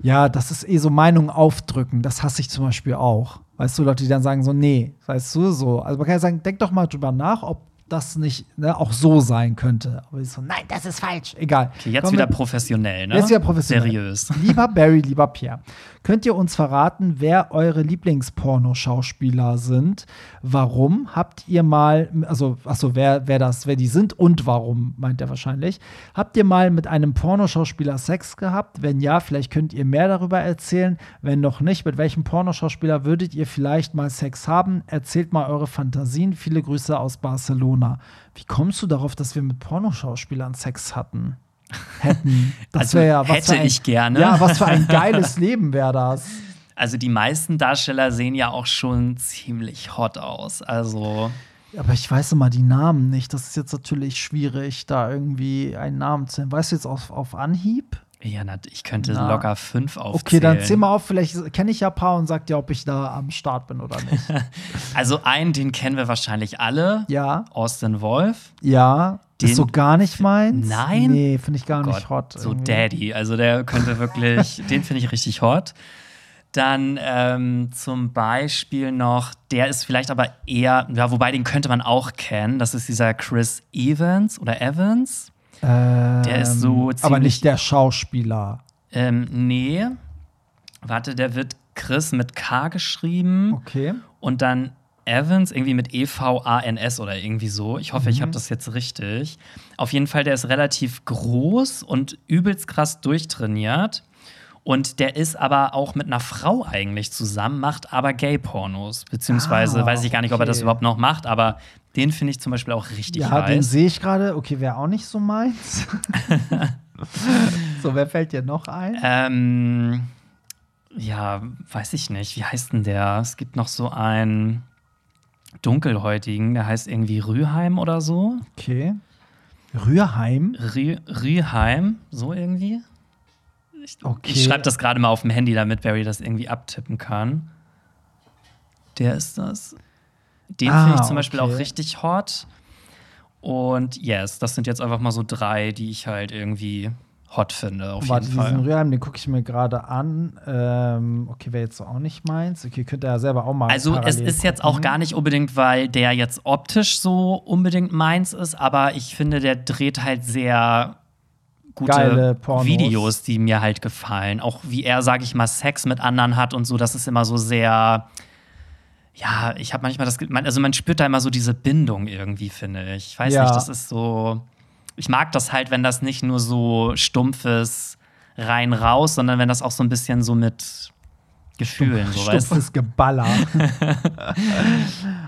Ja, das ist eh so Meinung aufdrücken. Das hasse ich zum Beispiel auch. Weißt du, Leute, die dann sagen so, nee, weißt du, so. Also man kann ja sagen, denk doch mal drüber nach, ob das nicht ne, auch so sein könnte. Aber ich so, nein, das ist falsch. Egal. okay, jetzt Kommen wieder professionell, ne? Jetzt wieder professionell. Seriös. Lieber Barry, lieber Pierre, könnt ihr uns verraten, wer eure Lieblingspornoschauspieler sind? Warum habt ihr mal, also, achso, wer, wer das, wer die sind und warum, meint er wahrscheinlich. Habt ihr mal mit einem Pornoschauspieler Sex gehabt? Wenn ja, vielleicht könnt ihr mehr darüber erzählen. Wenn noch nicht, mit welchem Pornoschauspieler würdet ihr vielleicht mal Sex haben? Erzählt mal eure Fantasien. Viele Grüße aus Barcelona. Wie kommst du darauf, dass wir mit Pornoschauspielern Sex hatten? Hätten. Das Also, wäre ja was hätte für ein, ich gerne. Ja, was für ein geiles Leben wäre das. Also die meisten Darsteller sehen ja auch schon ziemlich hot aus. Also Aber ich weiß immer die Namen nicht. Das ist jetzt natürlich schwierig, da irgendwie einen Namen zu nennen. Weißt du jetzt auf, auf Anhieb? Ja, ich könnte Na. locker fünf aufzählen. Okay, dann zähl mal auf, vielleicht kenne ich ja ein paar und sag dir, ob ich da am Start bin oder nicht. Also einen, den kennen wir wahrscheinlich alle. ja, Austin Wolf. ja. Den- ist so gar nicht meins. Nein? Nee, finde ich gar Gott, nicht hot. so irgendwie. Daddy. Also der könnte wirklich, den finde ich richtig hot. Dann ähm, zum Beispiel noch, der ist vielleicht aber eher, ja, wobei den könnte man auch kennen. Das ist dieser Chris Evans oder Evans. Der ist so Aber ziemlich- nicht der Schauspieler. Ähm, nee. Warte, der wird Chris mit K geschrieben Okay. und dann Evans irgendwie mit E-V-A-N-S oder irgendwie so. Ich hoffe, ich habe das jetzt richtig. Auf jeden Fall, der ist relativ groß und übelst krass durchtrainiert. Und der ist aber auch mit einer Frau eigentlich zusammen, macht aber Gay-Pornos. Beziehungsweise Ah, weiß ich gar nicht, ob er das überhaupt noch macht, aber den finde ich zum Beispiel auch richtig Ja, den heiß. sehe ich gerade. Okay, wäre auch nicht so meins. so, wer fällt dir noch ein? Ähm, ja, weiß ich nicht. Wie heißt denn der? Es gibt noch so einen dunkelhäutigen, der heißt irgendwie Rüheim oder so. Okay. Rührheim. Rü Rüheim, so irgendwie. Ich, Okay. ich schreibe das gerade mal auf dem Handy, damit Barry das irgendwie abtippen kann. Der ist das. Den Ah, finde ich zum Beispiel okay. auch richtig hot. Und yes, das sind jetzt einfach mal so drei, die ich halt irgendwie hot finde, auf Warte, jeden diesen Fall. Rührheim, den gucke ich mir gerade an. Ähm, okay, wäre jetzt so auch nicht meins. Okay, könnt ihr ja selber auch mal. Also es ist jetzt auch gar nicht unbedingt, weil der jetzt optisch so unbedingt meins ist, aber ich finde, der dreht halt sehr gute. Videos, die mir halt gefallen. Auch wie er, sage ich mal, Sex mit anderen hat und so, das ist immer so sehr. Ja, ich habe manchmal das, also man spürt da immer so diese Bindung irgendwie, finde ich. Ich weiß Ja. nicht, das ist so. Ich mag das halt, wenn das nicht nur so stumpfes rein raus, sondern wenn das auch so ein bisschen so mit Gefühlen, so weißt du. Geballer.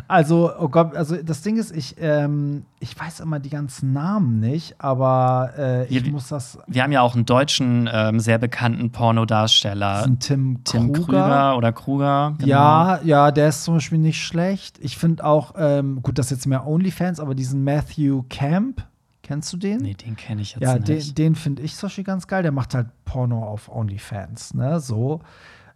also, oh Gott, also das Ding ist, ich, ähm, ich weiß immer die ganzen Namen nicht, aber äh, ich Ja, wie- muss das. Wir haben ja auch einen deutschen, ähm, sehr bekannten Pornodarsteller. Das ist ein Tim, Tim Kruger. Krüger oder Kruger. genau. Ja, ja, der ist zum Beispiel nicht schlecht. Ich finde auch, ähm, gut, das ist jetzt mehr OnlyFans, aber diesen Matthew Camp, kennst du den? Nee, den kenne ich jetzt Ja, den, nicht. den finde ich zum Beispiel ganz geil. Der macht halt Porno auf OnlyFans, ne? So.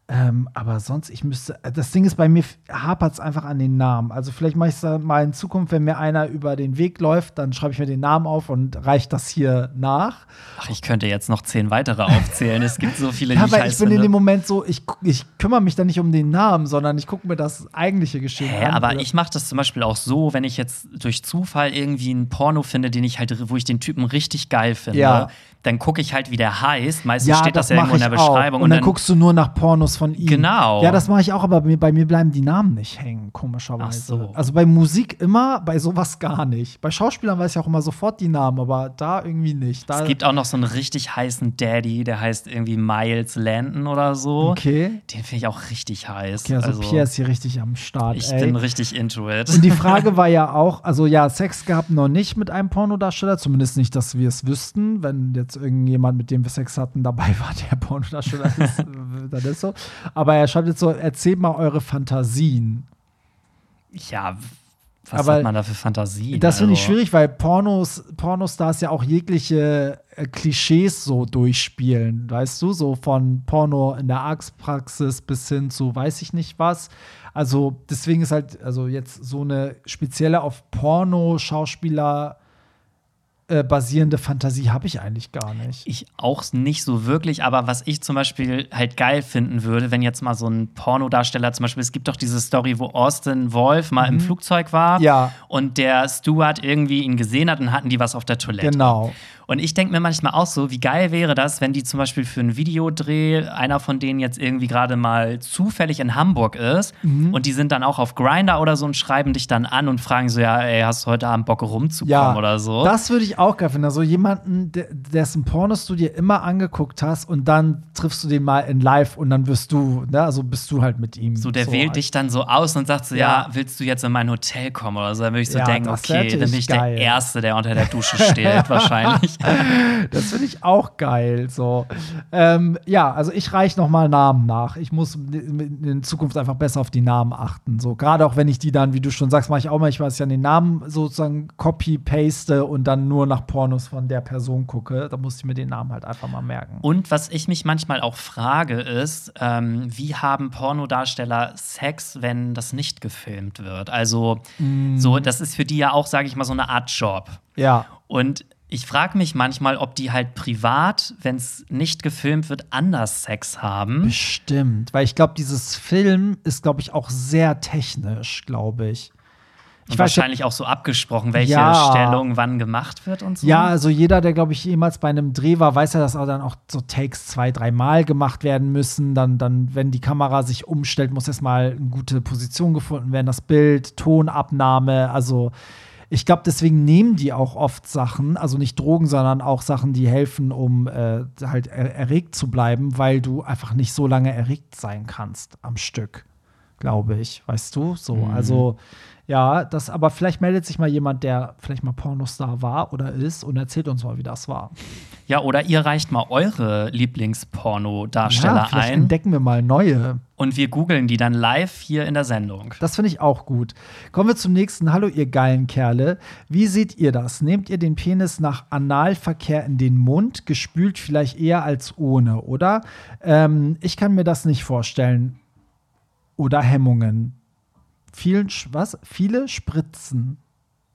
Ähm, aber sonst, ich müsste. äh, Das Ding ist, bei mir hapert es einfach an den Namen. Also, vielleicht mache ich es mal in Zukunft, wenn mir einer über den Weg läuft, dann schreibe ich mir den Namen auf und reiche das hier nach. Ach, ich könnte jetzt noch zehn weitere aufzählen. es gibt so viele, die Ja, ich weil heiß ich bin in finde. dem Moment so, ich, ich kümmere mich dann nicht um den Namen, sondern ich gucke mir das eigentliche Geschehen Hä, an. aber Oder- ich mache das zum Beispiel auch so, wenn ich jetzt durch Zufall irgendwie einen Porno finde, den ich halt, wo ich den Typen richtig geil finde, Ja. Dann gucke ich halt, wie der heißt. Meistens ja, steht das, ja mach irgendwo in der. Beschreibung. Und, dann, guckst du nur nach Pornos von ihm. Genau. Ja, das mache ich auch, aber bei mir, bleiben die Namen nicht hängen, komischerweise. Ach so. Also bei Musik immer, bei sowas gar nicht. Bei Schauspielern weiß ich auch immer sofort die Namen, aber da irgendwie nicht. Da, es gibt auch noch so einen richtig heißen Daddy, der heißt irgendwie Miles Landon oder so. okay. Den finde ich auch richtig heiß. Okay, also, Pierre ist hier richtig am Start. ich ey. bin richtig into it. Und die Frage war ja auch, also ja, Sex gehabt noch nicht mit einem Pornodarsteller, zumindest nicht, dass wir es wüssten. Wenn jetzt irgendjemand, mit dem wir Sex hatten, dabei war, der Pornodarsteller ist, äh, dann ist so. Aber er schreibt jetzt so, erzählt mal eure Fantasien. Ja, was Aber hat man da für Fantasien? Das finde ich Also, schwierig, weil Pornos, Pornostars ja auch jegliche äh, Klischees so durchspielen, weißt du? So von Porno in der Arztpraxis bis hin zu weiß ich nicht was. Also deswegen ist halt, also jetzt so eine spezielle auf Porno-Schauspieler äh, basierende Fantasie habe ich eigentlich gar nicht. Ich auch nicht so wirklich, aber was ich zum Beispiel halt geil finden würde, wenn jetzt mal so ein Pornodarsteller, zum Beispiel, es gibt doch diese Story, wo Austin Wolf mal im Flugzeug war Mhm. Ja. und der Steward irgendwie ihn gesehen hat und hatten die was auf der Toilette. Genau. Und ich denke mir manchmal auch so, wie geil wäre das, wenn die zum Beispiel für einen Videodreh, einer von denen jetzt irgendwie gerade mal zufällig in Hamburg ist Mhm. und die sind dann auch auf Grinder oder so und schreiben dich dann an und fragen so, ja, ey, hast du heute Abend Bock rumzukommen Ja, oder so? das würde ich auch geil finden. Also jemanden, der- dessen Pornos du dir immer angeguckt hast und dann triffst du den mal in live und dann wirst du, ne, also bist du halt mit ihm. So, der wählt dich dann so aus und sagt so, ja. Ja. willst du jetzt in mein Hotel kommen oder so? Dann würde ich so Ja, denken, okay, dann bin ich der geil. Erste, der unter der Dusche steht, wahrscheinlich. das finde ich auch geil. So. Ähm, ja, also ich reiche noch mal Namen nach. Ich muss in Zukunft einfach besser auf die Namen achten. So, gerade auch wenn ich die dann, wie du schon sagst, mache ich auch manchmal, dass ich an den Namen sozusagen copy-paste und dann nur nach Pornos von der Person gucke. Da muss ich mir den Namen halt einfach mal merken. Und was ich mich manchmal auch frage, ist, ähm, wie haben Pornodarsteller Sex, wenn das nicht gefilmt wird? Also, mm. so, das ist für die ja auch, sage ich mal, so eine Art Job. Ja. Und ich frage mich manchmal, ob die halt privat, wenn es nicht gefilmt wird, anders Sex haben. Bestimmt, weil ich glaube, dieses Film ist, glaube ich, auch sehr technisch, glaube ich. Ich weiß, wahrscheinlich auch so abgesprochen, welche ja. Stellung wann gemacht wird und so. Ja, also jeder, der, glaube ich, jemals bei einem Dreh war, weiß ja, dass auch dann auch so Takes zwei, dreimal gemacht werden müssen. Dann, dann, wenn die Kamera sich umstellt, muss erstmal eine gute Position gefunden werden, das Bild, Tonabnahme, also ich glaube, deswegen nehmen die auch oft Sachen, also nicht Drogen, sondern auch Sachen, die helfen, um äh, halt er erregt zu bleiben, weil du einfach nicht so lange erregt sein kannst am Stück, glaube ich. Weißt du? So, mhm. also ja, das, aber vielleicht meldet sich mal jemand, der vielleicht mal Pornostar war oder ist und erzählt uns mal, wie das war. Ja, oder ihr reicht mal eure Lieblingsporno-Darsteller ja, vielleicht ein. entdecken wir mal neue. Und wir googeln die dann live hier in der Sendung. Das finde ich auch gut. Kommen wir zum nächsten. Hallo, ihr geilen Kerle. Wie seht ihr das? Nehmt ihr den Penis nach Analverkehr in den Mund? Gespült vielleicht eher als ohne, oder? Ähm, ich kann mir das nicht vorstellen. Oder Hemmungen vielen, was? Viele Spritzen.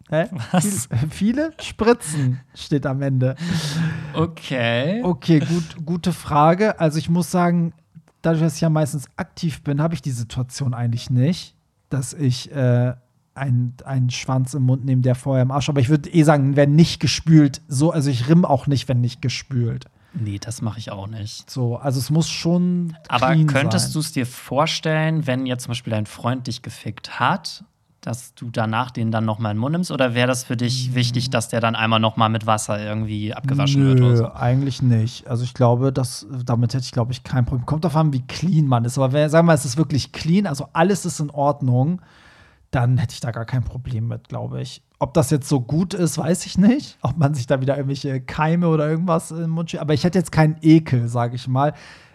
Hä? Was? Viel, viele Spritzen steht am Ende. Okay. Okay, gut, gute Frage. Also ich muss sagen, dadurch, dass ich ja meistens aktiv bin, habe ich die Situation eigentlich nicht, dass ich äh, einen, einen Schwanz im Mund nehme, der vorher im Arsch. Aber ich würde eh sagen, wenn nicht gespült, so, also ich rimm auch nicht, wenn nicht gespült. Nee, das mache ich auch nicht. So, also es muss schon. Aber könntest du es dir vorstellen, wenn jetzt zum Beispiel dein Freund dich gefickt hat, dass du danach den dann noch mal in den Mund nimmst? Oder wäre das für dich wichtig, dass der dann einmal noch mal mit Wasser irgendwie abgewaschen Nö, wird? Oder so? eigentlich nicht. Also ich glaube, dass, damit hätte ich, glaube ich, kein Problem. Kommt darauf an, wie clean man ist. Aber wenn, sagen wir mal, es ist wirklich clean, also alles ist in Ordnung, dann hätte ich da gar kein Problem mit, glaube ich. Ob das jetzt so gut ist, weiß ich nicht. Ob man sich da wieder irgendwelche Keime oder irgendwas im Mund schiebt. Aber ich hätte jetzt keinen Ekel, sage ich mal.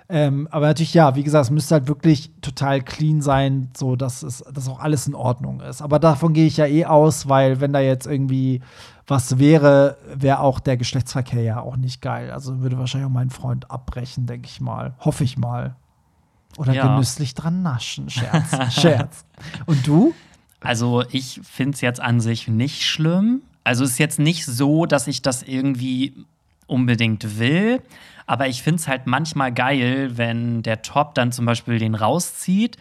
Ähm, aber natürlich, ja, wie gesagt, es müsste halt wirklich total clean sein, so dass es dass auch alles in Ordnung ist. Aber davon gehe ich ja eh aus, weil wenn da jetzt irgendwie was wäre, wäre auch der Geschlechtsverkehr ja auch nicht geil. Also würde wahrscheinlich auch mein Freund abbrechen, denke ich mal. Hoffe ich mal. Oder ja. genüsslich dran naschen. Scherz. Scherz. Und du? Also ich finde es jetzt an sich nicht schlimm. Also es ist jetzt nicht so, dass ich das irgendwie unbedingt will. Aber ich finde es halt manchmal geil, wenn der Top dann zum Beispiel den rauszieht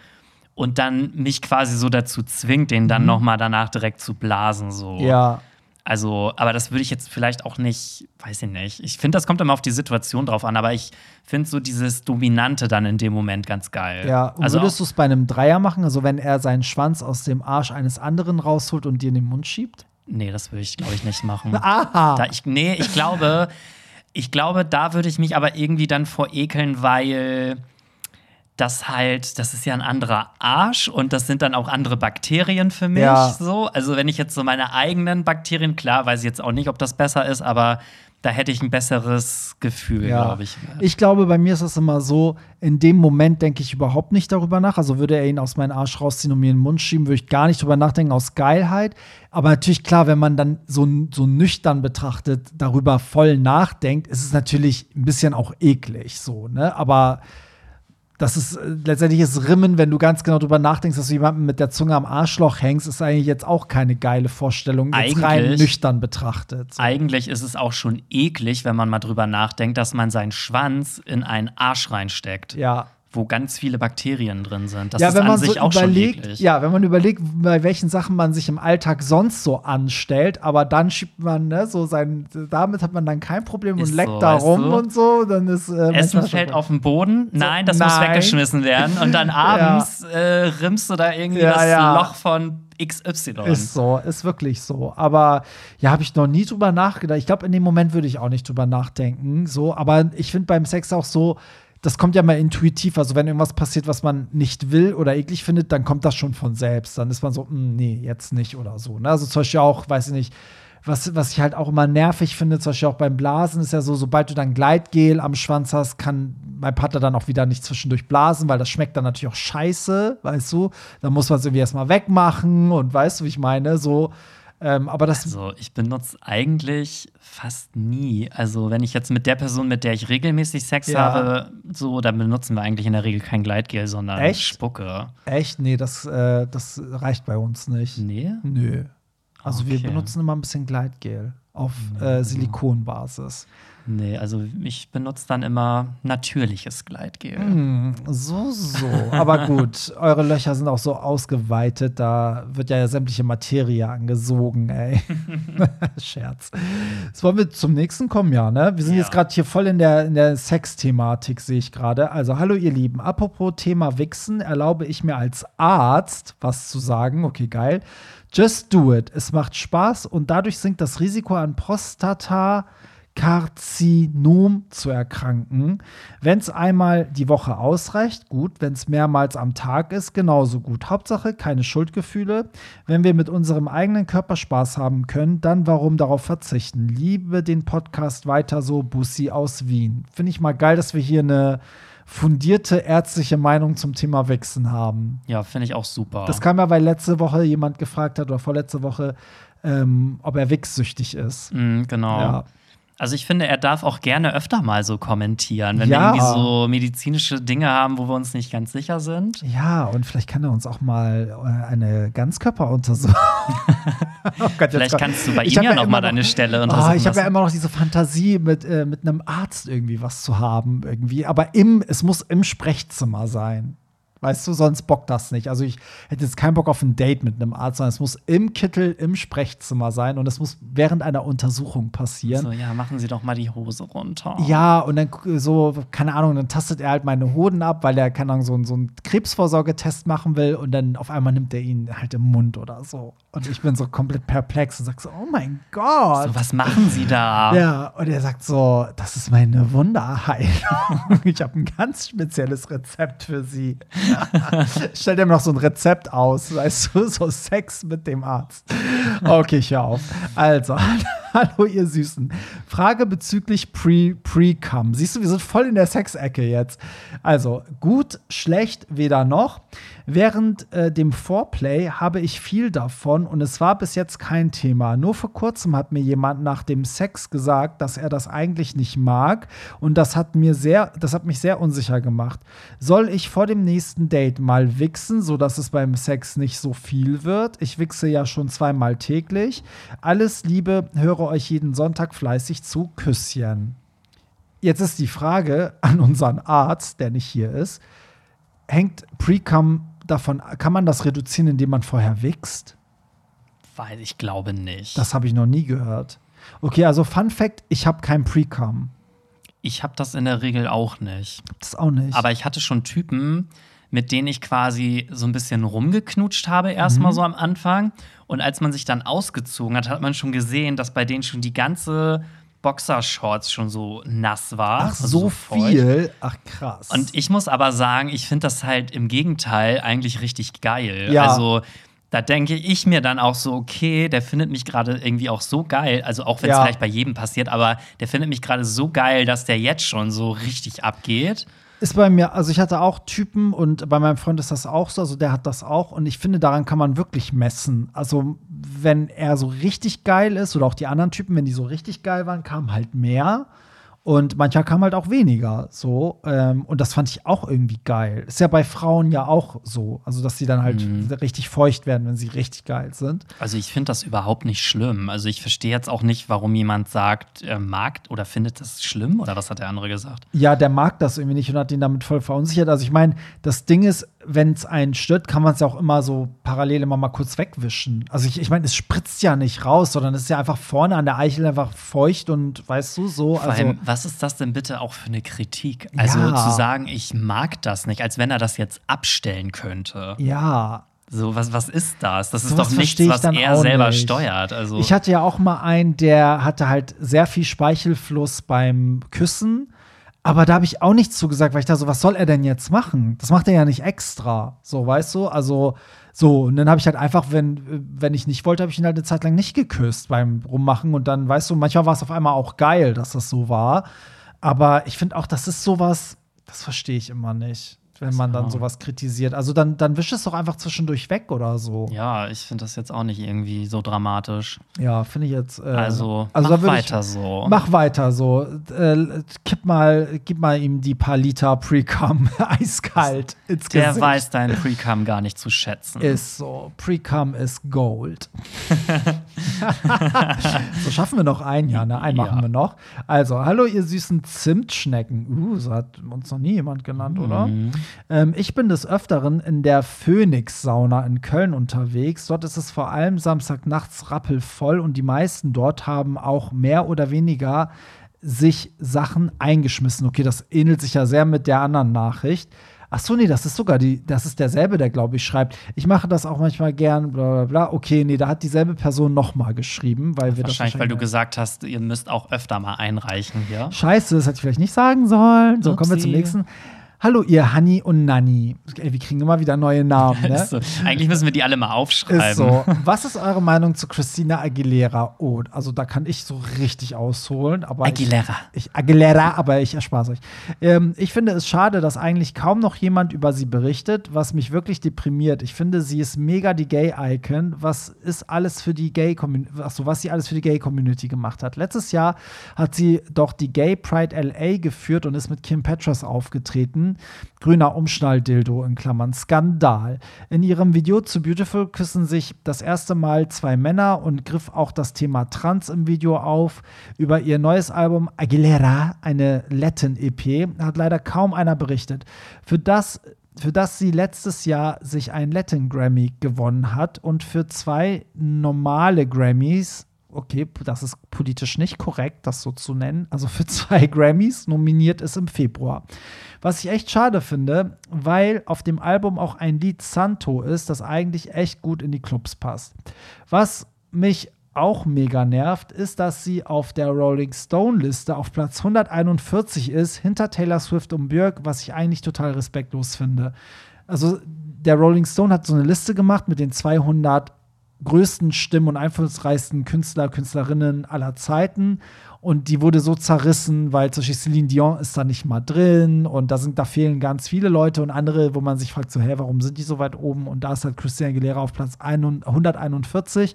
und dann mich quasi so dazu zwingt, den dann mhm. noch mal danach direkt zu blasen. So. Ja. Also, aber das würde ich jetzt vielleicht auch nicht, weiß ich nicht. Ich finde, das kommt immer auf die Situation drauf an, aber ich finde so dieses Dominante dann in dem Moment ganz geil. Ja, und also würdest du es bei einem Dreier machen? Also, wenn er seinen Schwanz aus dem Arsch eines anderen rausholt und dir in den Mund schiebt? Nee, das würde ich, glaube ich, nicht machen. Aha. Da ich, nee, ich glaube, ich glaube, da würde ich mich aber irgendwie dann vor ekeln, weil das halt, das ist ja ein anderer Arsch und das sind dann auch andere Bakterien für mich. Ja. So. Also, wenn ich jetzt so meine eigenen Bakterien, klar, weiß ich jetzt auch nicht, ob das besser ist, aber da hätte ich ein besseres Gefühl, ja. glaube ich. Ich glaube, bei mir ist das immer so, in dem Moment denke ich überhaupt nicht darüber nach. Also würde er ihn aus meinem Arsch rausziehen und mir in den Mund schieben, würde ich gar nicht darüber nachdenken, aus Geilheit. Aber natürlich, klar, wenn man dann so, so nüchtern betrachtet, darüber voll nachdenkt, ist es natürlich ein bisschen auch eklig so, ne? Aber das ist äh, letztendlich ist Rimmen, wenn du ganz genau drüber nachdenkst, dass du jemanden mit der Zunge am Arschloch hängst, ist eigentlich jetzt auch keine geile Vorstellung, jetzt eigentlich, rein nüchtern betrachtet. Eigentlich ist es auch schon eklig, wenn man mal drüber nachdenkt, dass man seinen Schwanz in einen Arsch reinsteckt. Ja wo ganz viele Bakterien drin sind. Das ja, ist wenn man an sich so auch überlegt. Ja, wenn man überlegt, bei welchen Sachen man sich im Alltag sonst so anstellt, aber dann schiebt man ne, so sein, damit hat man dann kein Problem und Ist leckt so, da rum du? und so, dann ist äh, Essen fällt auf den Boden. Nein, das nein. muss weggeschmissen werden. Und dann abends äh, rimmst du da irgendwie Ja, das ja. Loch von XY. Ist so, ist wirklich so. Aber ja, habe ich noch nie drüber nachgedacht. Ich glaube, in dem Moment würde ich auch nicht drüber nachdenken. So, aber ich finde beim Sex auch so, das kommt ja mal intuitiv. Also, wenn irgendwas passiert, was man nicht will oder eklig findet, dann kommt das schon von selbst. Dann ist man so, "Hm, nee, jetzt nicht oder so. Ne? Also, zum Beispiel auch, weiß ich nicht, was, was ich halt auch immer nervig finde, zum Beispiel auch beim Blasen, ist ja so, sobald du dann Gleitgel am Schwanz hast, kann mein Partner dann auch wieder nicht zwischendurch blasen, weil das schmeckt dann natürlich auch scheiße, weißt du? Dann muss man es irgendwie erstmal wegmachen und weißt du, wie ich meine? So, ähm, aber das. Also, ich benutze eigentlich fast nie. Also, wenn ich jetzt mit der Person, mit der ich regelmäßig Sex Ja. habe, so, dann benutzen wir eigentlich in der Regel kein Gleitgel, sondern Echt? Spucke. Echt? Nee, das, äh, das reicht bei uns nicht. Nee? Nö. Also wir Okay. benutzen immer ein bisschen Gleitgel auf äh, Silikonbasis. Nee, also ich benutze dann immer natürliches Gleitgel. Hm, so, so. Aber gut, eure Löcher sind auch so ausgeweitet, da wird ja sämtliche Materie angesogen, ey. Scherz. Jetzt wollen wir zum nächsten kommen, ja, ne? Wir sind Ja. jetzt gerade hier voll in der, in der Sex-Thematik, sehe ich gerade. Also, hallo ihr Lieben. Apropos Thema Wichsen, erlaube ich mir als Arzt was zu sagen. Okay, geil. Just do it. Es macht Spaß und dadurch sinkt das Risiko an Prostata. Karzinom zu erkranken. Wenn es einmal die Woche ausreicht, gut. Wenn es mehrmals am Tag ist, genauso gut. Hauptsache keine Schuldgefühle. Wenn wir mit unserem eigenen Körper Spaß haben können, dann warum darauf verzichten? Liebe den Podcast weiter so, Bussi aus Wien. Finde ich mal geil, dass wir hier eine fundierte ärztliche Meinung zum Thema Wichsen haben. Ja, finde ich auch super. Das kam ja, weil letzte Woche jemand gefragt hat oder vorletzte Woche, ähm, ob er wichssüchtig ist. Mm, genau. Ja. Also ich finde, er darf auch gerne öfter mal so kommentieren, wenn Ja. wir irgendwie so medizinische Dinge haben, wo wir uns nicht ganz sicher sind. Ja, und vielleicht kann er uns auch mal äh, eine Ganzkörperuntersuchung. oh Gott, Vielleicht kannst du bei Ich ihm ja noch mal deine Stelle Oh, untersuchen ich habe ja immer noch diese Fantasie, mit, äh, mit einem Arzt irgendwie was zu haben, irgendwie. Aber im, es muss im Sprechzimmer sein. Weißt du, sonst bockt das nicht. Also ich hätte jetzt keinen Bock auf ein Date mit einem Arzt, sondern es muss im Kittel, im Sprechzimmer sein und es muss während einer Untersuchung passieren. So, ja, machen Sie doch mal die Hose runter. Ja, und dann so, keine Ahnung, dann tastet er halt meine Hoden ab, weil er, keine Ahnung, so, einen- so einen Krebsvorsorgetest machen will und dann auf einmal nimmt er ihn halt im Mund oder so. Und ich bin so komplett perplex und sag so, oh mein Gott. So, was machen Sie da? Ja, und er sagt so, das ist meine Wunderheilung. Ich habe ein ganz spezielles Rezept für Sie. Stellt ihm noch so ein Rezept aus, weißt du, so Sex mit dem Arzt. Okay, ich hör auf. Also, hallo ihr Süßen. Frage bezüglich Pre- Pre-Cum. Siehst du, wir sind voll in der Sexecke jetzt. Also, gut, schlecht, weder noch. Während äh, dem Foreplay habe ich viel davon und es war bis jetzt kein Thema. Nur vor kurzem hat mir jemand nach dem Sex gesagt, dass er das eigentlich nicht mag und das hat mir sehr, das hat mich sehr unsicher gemacht. Soll ich vor dem nächsten Date mal wichsen, sodass es beim Sex nicht so viel wird? Ich wichse ja schon zweimal täglich. Alles Liebe, höre euch jeden Sonntag fleißig zu. Küsschen. Jetzt ist die Frage an unseren Arzt, der nicht hier ist hängt Pre-Cum davon, kann man das reduzieren, indem man vorher wichst? Weil ich glaube nicht. Das habe ich noch nie gehört. Okay, also Fun Fact, ich habe kein Pre-Cum. ich habe das in der Regel auch nicht. Das auch nicht. Aber ich hatte schon Typen, mit denen ich quasi so ein bisschen rumgeknutscht habe, erstmal Mhm. so am Anfang. Und als man sich dann ausgezogen hat, hat man schon gesehen, dass bei denen schon die ganze Boxershorts schon so nass war. Ach, so feucht. viel? Ach, krass. Und ich muss aber sagen, ich finde das halt im Gegenteil eigentlich richtig geil. Ja. Also da denke ich mir dann auch so, okay, der findet mich gerade irgendwie auch so geil. Also auch wenn es Ja. vielleicht bei jedem passiert, aber der findet mich gerade so geil, dass der jetzt schon so richtig abgeht. Ist bei mir, also ich hatte auch Typen und bei meinem Freund ist das auch so, also der hat das auch und ich finde, daran kann man wirklich messen. Also, wenn er so richtig geil ist oder auch die anderen Typen, wenn die so richtig geil waren, kam halt mehr und manchmal kam halt auch weniger. So, ähm, und das fand ich auch irgendwie geil. Ist ja bei Frauen ja auch so, also dass sie dann halt richtig feucht werden, wenn sie richtig geil sind. Also ich finde das überhaupt nicht schlimm. Also ich verstehe jetzt auch nicht, warum jemand sagt, er mag oder findet das schlimm oder was hat der andere gesagt? Ja, der mag das irgendwie nicht und hat ihn damit voll verunsichert. Also ich meine, das Ding ist, wenn es einen stört, kann man es ja auch immer so parallel immer mal kurz wegwischen. Also ich, ich meine, es spritzt ja nicht raus, sondern es ist ja einfach vorne an der Eichel einfach feucht und weißt du, so. Vor Also allem, was ist das denn bitte auch für eine Kritik? Also Ja. zu sagen, ich mag das nicht, als wenn er das jetzt abstellen könnte. ja. So, was, was ist das? Das ist Sowas doch nichts, was er selber nicht. steuert. Also, Ich hatte ja auch mal einen, der hatte halt sehr viel Speichelfluss beim Küssen. Aber da habe ich auch nichts zugesagt, weil ich da so, was soll er denn jetzt machen? Das macht er ja nicht extra. So, weißt du? Also, So, und dann habe ich halt einfach, wenn, wenn ich nicht wollte, habe ich ihn halt eine Zeit lang nicht geküsst beim Rummachen. Und dann, weißt du, manchmal war es auf einmal auch geil, dass das so war. Aber ich finde auch, das ist sowas, das verstehe ich immer nicht wenn man dann sowas kritisiert. Also dann, dann wisch es doch einfach zwischendurch weg oder so. Ja, ich finde das jetzt auch nicht irgendwie so dramatisch. Ja, finde ich jetzt. Äh, also, also mach weiter ich, so. Mach weiter so. Äh, kipp mal, gib mal ihm die paar Liter Pre-Cum eiskalt ins Der Gesicht. weiß deinen Pre-Cum gar nicht zu schätzen. Ist so. Pre-Cum ist Gold. so schaffen wir noch ein, ja, ne? Einen ja. machen wir noch. Also, hallo ihr süßen Zimtschnecken. Uh, so hat uns noch nie jemand genannt, mhm. oder? Ähm, ich bin des Öfteren in der Phoenix-Sauna in Köln unterwegs. Dort ist es vor allem Samstagnachts rappelvoll und die meisten dort haben auch mehr oder weniger sich Sachen eingeschmissen. Okay, das ähnelt sich ja sehr mit der anderen Nachricht. Ach so, nee, das ist sogar die, das ist derselbe, der glaube ich schreibt. Ich mache das auch manchmal gern, bla bla bla. Okay, nee, da hat dieselbe Person nochmal geschrieben, weil wir wahrscheinlich, das wahrscheinlich, weil du gesagt hast, ihr müsst auch öfter mal einreichen hier. Scheiße, das hätte ich vielleicht nicht sagen sollen. So, Upsi. kommen wir zum nächsten. Hallo, ihr Hanni und Nanni. Ey, wir kriegen immer wieder neue Namen. Ne? so. Eigentlich müssen wir die alle mal aufschreiben. Ist so. Was ist eure Meinung zu Christina Aguilera? Oh, also da kann ich so richtig ausholen. Aber Aguilera. Ich, ich Aguilera, aber ich erspare es euch. Ähm, ich finde es schade, dass eigentlich kaum noch jemand über sie berichtet, was mich wirklich deprimiert. Ich finde, sie ist mega die Gay-Icon. Was ist alles für die Gay-Community, achso, was sie alles für die Gay-Community gemacht hat. Letztes Jahr hat sie doch die Gay Pride LA geführt und ist mit Kim Petras aufgetreten. Grüner Umschnalldildo in Klammern Skandal. In ihrem Video zu Beautiful küssen sich das erste Mal zwei Männer und griff auch das Thema Trans im Video auf. Über ihr neues Album Aguilera, eine Latin-EP, hat leider kaum einer berichtet. Für das für das sie letztes Jahr sich ein Latin Grammy gewonnen hat und für zwei normale Grammys okay, das ist politisch nicht korrekt, das so zu nennen, also für zwei Grammys nominiert ist im Februar. Was ich echt schade finde, weil auf dem Album auch ein Lied Santo ist, das eigentlich echt gut in die Clubs passt. Was mich auch mega nervt, ist, dass sie auf der Rolling Stone Liste auf Platz 141 ist, hinter Taylor Swift und Björk, was ich eigentlich total respektlos finde. Also der Rolling Stone hat so eine Liste gemacht mit den 200 größten Stimmen und einflussreichsten Künstler, Künstlerinnen aller Zeiten. Und die wurde so zerrissen, weil zum Beispiel Celine Dion ist da nicht mal drin und da sind, da fehlen ganz viele Leute und andere, wo man sich fragt, so, hä, warum sind die so weit oben? Und da ist halt Christian Aguilera auf Platz 141,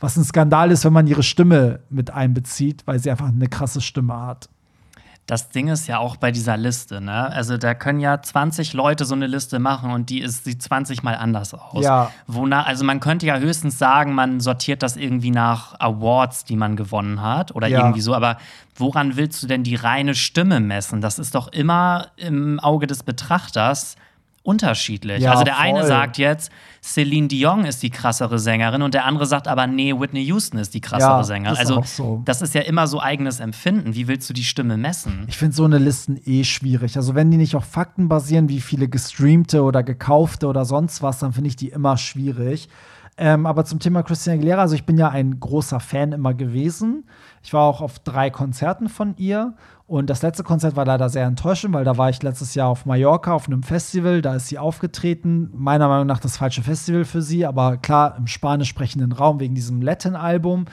was ein Skandal ist, wenn man ihre Stimme mit einbezieht, weil sie einfach eine krasse Stimme hat das Ding ist ja auch bei dieser Liste, ne? Also da können ja 20 Leute so eine Liste machen und die ist, sieht 20 mal anders aus. Ja. Wonach, also man könnte ja höchstens sagen, man sortiert das irgendwie nach Awards, die man gewonnen hat oder ja. irgendwie so, aber woran willst du denn die reine Stimme messen? Das ist doch immer im Auge des Betrachters unterschiedlich. Ja, also der voll. eine sagt jetzt, Celine Dion ist die krassere Sängerin und der andere sagt aber, nee, Whitney Houston ist die krassere ja, Sängerin. Also so. das ist ja immer so eigenes Empfinden. Wie willst du die Stimme messen? Ich finde so eine Listen eh schwierig. Also wenn die nicht auf Fakten basieren, wie viele gestreamte oder gekaufte oder sonst was, dann finde ich die immer schwierig. Ähm, aber zum Thema Christina Aguilera, also ich bin ja ein großer Fan immer gewesen. Ich war auch auf drei Konzerten von ihr und das letzte Konzert war leider sehr enttäuschend, weil da war ich letztes Jahr auf Mallorca auf einem Festival, da ist sie aufgetreten. Meiner Meinung nach das falsche Festival für sie, aber klar im spanisch sprechenden Raum wegen diesem Latin-Album.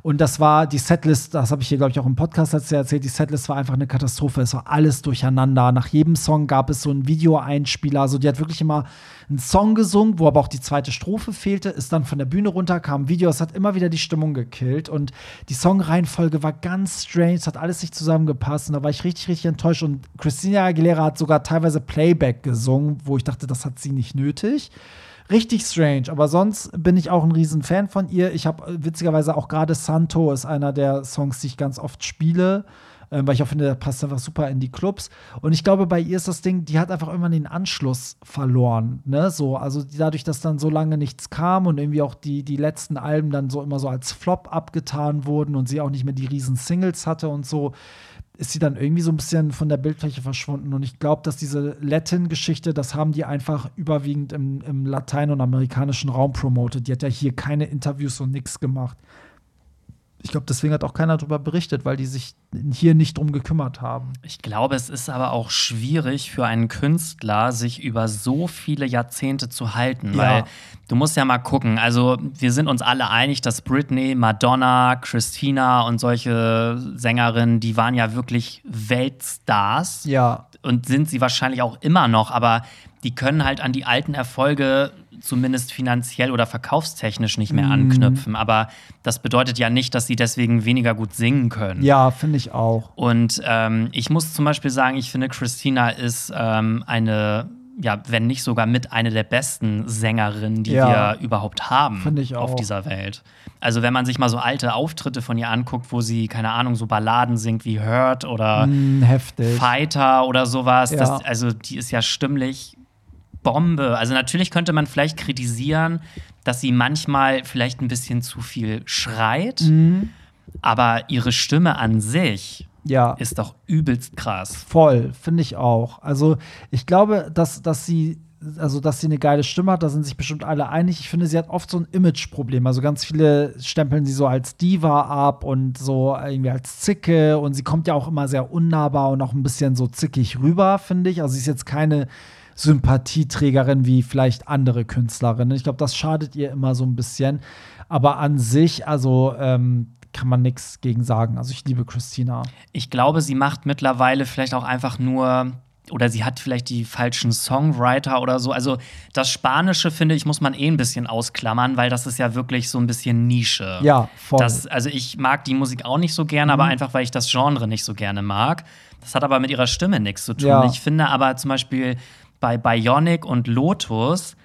Und das war die Setlist, das habe ich hier, glaube ich, auch im Podcast erzählt. Die Setlist war einfach eine Katastrophe. Es war alles durcheinander. Nach jedem Song gab es so einen Videoeinspieler. Also, die hat wirklich immer einen Song gesungen, wo aber auch die zweite Strophe fehlte, ist dann von der Bühne runter, kam ein Video. Es hat immer wieder die Stimmung gekillt. Und die Songreihenfolge war ganz strange. Es hat alles nicht zusammengepasst. Und da war ich richtig, richtig enttäuscht. Und Christina Aguilera hat sogar teilweise Playback gesungen, wo ich dachte, das hat sie nicht nötig richtig strange. Aber sonst bin ich auch ein riesen Fan von ihr. Ich habe äh, witzigerweise auch gerade Santo ist einer der Songs, die ich ganz oft spiele. Ähm, weil ich auch finde, der passt einfach super in die Clubs. Und ich glaube, bei ihr ist das Ding, die hat einfach irgendwann den Anschluss verloren. Ne? So, also dadurch, dass dann so lange nichts kam und irgendwie auch die, die letzten Alben dann so immer so als Flop abgetan wurden und sie auch nicht mehr die riesen Singles hatte und so, ist sie dann irgendwie so ein bisschen von der Bildfläche verschwunden. Und ich glaube, dass diese Latin-Geschichte, das haben die einfach überwiegend im, im latein- und amerikanischen Raum promotet. Die hat ja hier keine Interviews und nichts gemacht. Ich glaube, deswegen hat auch keiner darüber berichtet, weil die sich hier nicht drum gekümmert haben. Ich glaube, es ist aber auch schwierig für einen Künstler, sich über so viele Jahrzehnte zu halten, Ja. weil du musst ja mal gucken. Also, wir sind uns alle einig, dass Britney, Madonna, Christina und solche Sängerinnen, die waren ja wirklich Weltstars Ja, und sind sie wahrscheinlich auch immer noch, aber die können halt an die alten Erfolge zumindest finanziell oder verkaufstechnisch nicht Mhm. mehr anknüpfen. Aber das bedeutet ja nicht, dass sie deswegen weniger gut singen können. ja, finde ich auch. Und ähm, ich muss zum Beispiel sagen, ich finde, Christina ist ähm, eine, ja, wenn nicht sogar mit eine der besten Sängerinnen, die Ja. wir überhaupt haben Finde ich auf dieser Welt. Also wenn man sich mal so alte Auftritte von ihr anguckt, wo sie, keine Ahnung, so Balladen singt wie Hurt oder heftig. Fighter oder sowas, Ja. das, also die ist ja stimmlich Bombe. Also natürlich könnte man vielleicht kritisieren, dass sie manchmal vielleicht ein bisschen zu viel schreit, Mhm. aber ihre Stimme an sich Ja. ist doch übelst krass. Voll, finde ich auch. Also ich glaube, dass, dass sie, also dass sie eine geile Stimme hat, da sind sich bestimmt alle einig. Ich finde, sie hat oft so ein Imageproblem. Also ganz viele stempeln sie so als Diva ab und so irgendwie als Zicke und sie kommt ja auch immer sehr unnahbar und auch ein bisschen so zickig rüber, finde ich. Also sie ist jetzt keine Sympathieträgerin wie vielleicht andere Künstlerinnen. Ich glaube, das schadet ihr immer so ein bisschen. Aber an sich, also ähm, kann man nichts gegen sagen. Also ich liebe Christina. Ich glaube, sie macht mittlerweile vielleicht auch einfach nur oder sie hat vielleicht die falschen Songwriter oder so. Also das Spanische, finde ich, muss man eh ein bisschen ausklammern, weil das ist ja wirklich so ein bisschen Nische. Ja, voll. Das, also ich mag die Musik auch nicht so gerne, aber einfach, weil ich das Genre nicht so gerne mag. Das hat aber mit ihrer Stimme nichts zu tun. Ja. Ich finde aber zum Beispiel bei Bionic und Lotus,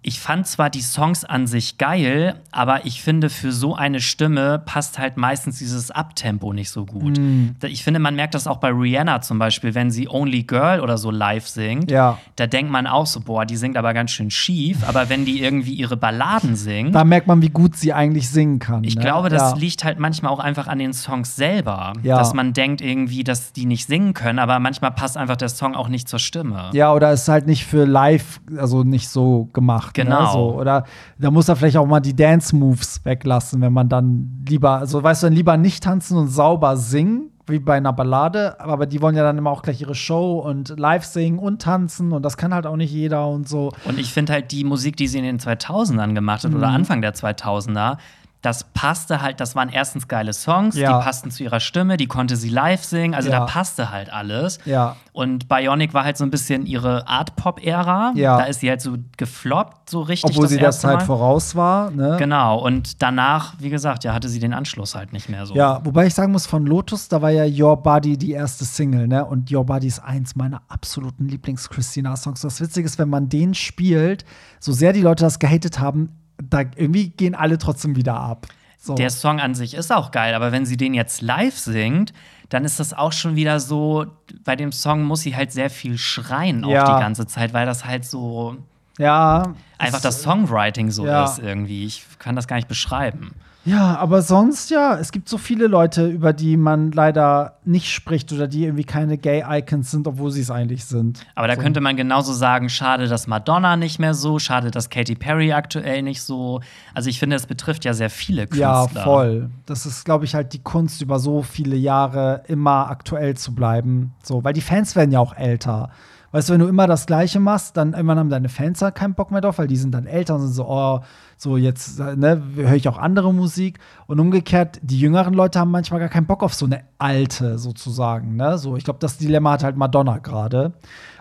ich fand zwar die Songs an sich geil, aber ich finde, für so eine Stimme passt halt meistens dieses Abtempo nicht so gut. Da- Ich finde, man merkt das auch bei Rihanna zum Beispiel, wenn sie Only Girl oder so live singt. Ja. Da denkt man auch so, boah, die singt aber ganz schön schief. Aber wenn die irgendwie ihre Balladen singt, Da merkt man, wie gut sie eigentlich singen kann. ich ne? glaube, das ja. liegt halt manchmal auch einfach an den Songs selber. Ja. Dass man denkt irgendwie, dass die nicht singen können, aber manchmal passt einfach der Song auch nicht zur Stimme. Ja, oder ist halt nicht für live, also nicht so gemacht. Genau. Ne? So, oder da muss er vielleicht auch mal die Dance-Moves weglassen, wenn man dann lieber, also weißt du, dann lieber nicht tanzen und sauber singen, wie bei einer Ballade, aber die wollen ja dann immer auch gleich ihre Show und live singen und tanzen und das kann halt auch nicht jeder und so. Und ich finde halt die Musik, die sie in den 2000ern gemacht hat Mhm. oder Anfang der 2000er, das passte halt, das waren erstens geile Songs, Ja. die passten zu ihrer Stimme, die konnte sie live singen, also Ja. da passte halt alles. Ja. Und Bionic war halt so ein bisschen ihre Art-Pop-Ära. Ja. Da ist sie halt so gefloppt, so richtig. Obwohl das sie Zeit Mal. voraus war. Ne? Genau. Und danach, wie gesagt, ja, hatte sie den Anschluss halt nicht mehr so. Ja, wobei ich sagen muss, von Lotus, da war ja Your Body die erste Single, ne? Und Your Body ist eins meiner absoluten Lieblings-Christina-Songs. Das Witzige ist, wenn man den spielt, so sehr die Leute das gehatet haben, da irgendwie gehen alle trotzdem wieder ab. So. Der Song an sich ist auch geil, aber wenn sie den jetzt live singt, dann ist das auch schon wieder so, bei dem Song muss sie halt sehr viel schreien auch Ja. die ganze Zeit, weil das halt so ja. einfach es- das Songwriting so Ja. ist irgendwie. Ich kann das gar nicht beschreiben. Ja, aber sonst, ja, es gibt so viele Leute, über die man leider nicht spricht oder die irgendwie keine Gay-Icons sind, obwohl sie es eigentlich sind. Aber da so. könnte man genauso sagen, schade, dass Madonna nicht mehr so, schade, dass Katy Perry aktuell nicht so. Also ich finde, es betrifft ja sehr viele Ja, Künstler. voll. Das ist, glaube ich, halt die Kunst, über so viele Jahre immer aktuell zu bleiben. So, weil die Fans werden ja auch älter. Weißt du, wenn du immer das Gleiche machst, dann irgendwann haben deine Fans halt keinen Bock mehr drauf, weil die sind dann älter und sind so, oh, so jetzt ne, höre ich auch andere Musik. Und umgekehrt, die jüngeren Leute haben manchmal gar keinen Bock auf so eine alte sozusagen. Ne? So, ich glaube, das Dilemma hat halt Madonna gerade.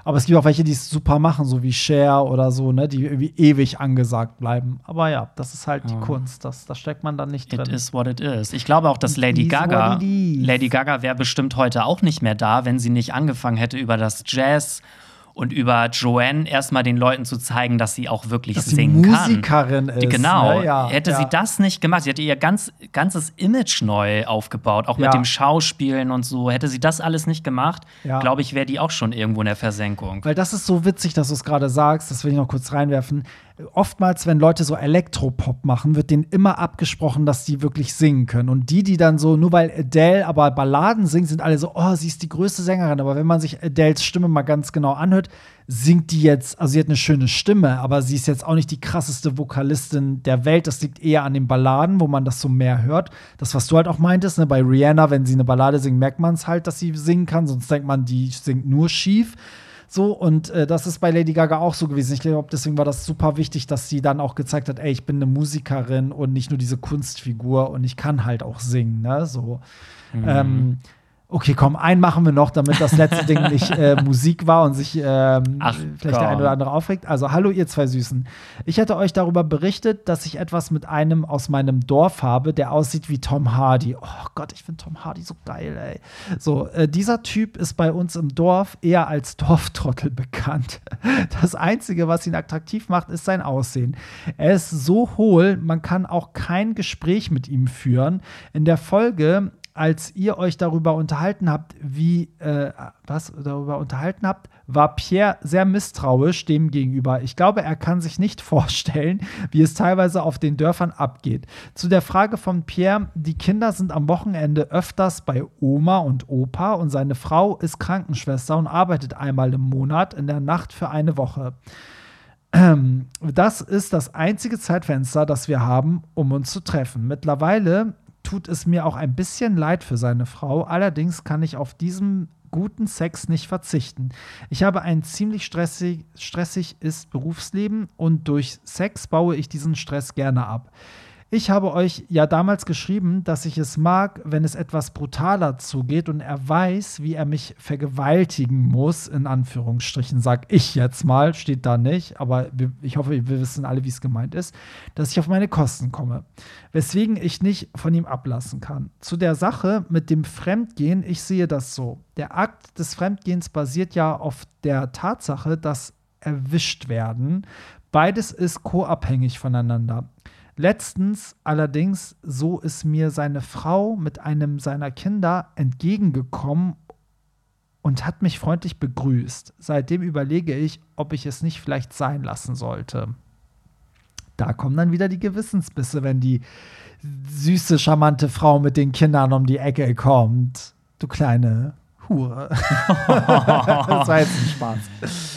Aber es gibt auch welche, die es super machen, so wie Cher oder so, ne, die irgendwie ewig angesagt bleiben. Aber ja, das ist halt die Kunst. Das, da steckt man dann nicht It drin. is what it is. Ich glaube auch, dass It Lady Gaga, it. Lady Gaga wäre bestimmt heute auch nicht mehr da, wenn sie nicht angefangen hätte, über das Jazz und über Joanne erstmal den Leuten zu zeigen, dass sie auch wirklich Dass sie singen Musikerin kann. Die- ist, Genau. ne? Ja, hätte ja. sie das nicht gemacht, sie hätte ihr ganz, ganzes Image neu aufgebaut, auch mit dem Schauspielen und so. Hätte sie das alles nicht gemacht, Ja. glaube ich, wäre die auch schon irgendwo in der Versenkung. Weil das ist so witzig, dass du es gerade sagst, das will ich noch kurz reinwerfen. Oftmals, wenn Leute so Elektropop machen, wird denen immer abgesprochen, dass die wirklich singen können. Und die, die dann so, nur weil Adele aber Balladen singt, sind alle so, oh, sie ist die größte Sängerin. Aber wenn man sich Adeles Stimme mal ganz genau anhört, hört, singt die jetzt, also sie hat eine schöne Stimme, aber sie ist jetzt auch nicht die krasseste Vokalistin der Welt. Das liegt eher an den Balladen, wo man das so mehr hört. Das, was du halt auch meintest, ne, bei Rihanna, wenn sie eine Ballade singt, merkt man es halt, dass sie singen kann, sonst denkt man, die singt nur schief. So, und äh, das ist bei Lady Gaga auch so gewesen. Ich glaube, deswegen war das super wichtig, dass sie dann auch gezeigt hat, ey, ich bin eine Musikerin und nicht nur diese Kunstfigur und ich kann halt auch singen, ne? So. Mhm. Ähm, Okay, komm, einen machen wir noch, damit das letzte Ding nicht äh, Musik war und sich ähm, Ach, vielleicht der eine oder andere aufregt. Also, hallo, ihr zwei Süßen. Ich hätte euch darüber berichtet, dass ich etwas mit einem aus meinem Dorf habe, der aussieht wie Tom Hardy. Oh Gott, ich finde Tom Hardy so geil, ey. So, äh, dieser Typ ist bei uns im Dorf eher als Dorftrottel bekannt. Das Einzige, was ihn attraktiv macht, ist sein Aussehen. Er ist so hohl, man kann auch kein Gespräch mit ihm führen. In der Folge als ihr euch darüber unterhalten habt, wie, äh, was, darüber unterhalten habt, war Pierre sehr misstrauisch dem gegenüber. Ich glaube, er kann sich nicht vorstellen, wie es teilweise auf den Dörfern abgeht. Zu der Frage von Pierre, die Kinder sind am Wochenende öfters bei Oma und Opa und seine Frau ist Krankenschwester und arbeitet einmal im Monat in der Nacht für eine Woche. Das ist das einzige Zeitfenster, das wir haben, um uns zu treffen. Mittlerweile tut es mir auch ein bisschen leid für seine Frau. Allerdings kann ich auf diesen guten Sex nicht verzichten. Ich habe ein ziemlich stressig, stressig ist Berufsleben und durch Sex baue ich diesen Stress gerne ab. Ich habe euch ja damals geschrieben, dass ich es mag, wenn es etwas brutaler zugeht und er weiß, wie er mich vergewaltigen muss, in Anführungsstrichen, sag ich jetzt mal, steht da nicht, aber ich hoffe, wir wissen alle, wie es gemeint ist, dass ich auf meine Kosten komme. Weswegen ich nicht von ihm ablassen kann. Zu der Sache mit dem Fremdgehen, ich sehe das so. Der Akt des Fremdgehens basiert ja auf der Tatsache, dass erwischt werden. Beides ist co-abhängig voneinander. Letztens allerdings, so ist mir seine Frau mit einem seiner Kinder entgegengekommen und hat mich freundlich begrüßt. Seitdem überlege ich, ob ich es nicht vielleicht sein lassen sollte. Da kommen dann wieder die Gewissensbisse, wenn die süße, charmante Frau mit den Kindern um die Ecke kommt. Du kleine Hure. das war jetzt ein Spaß.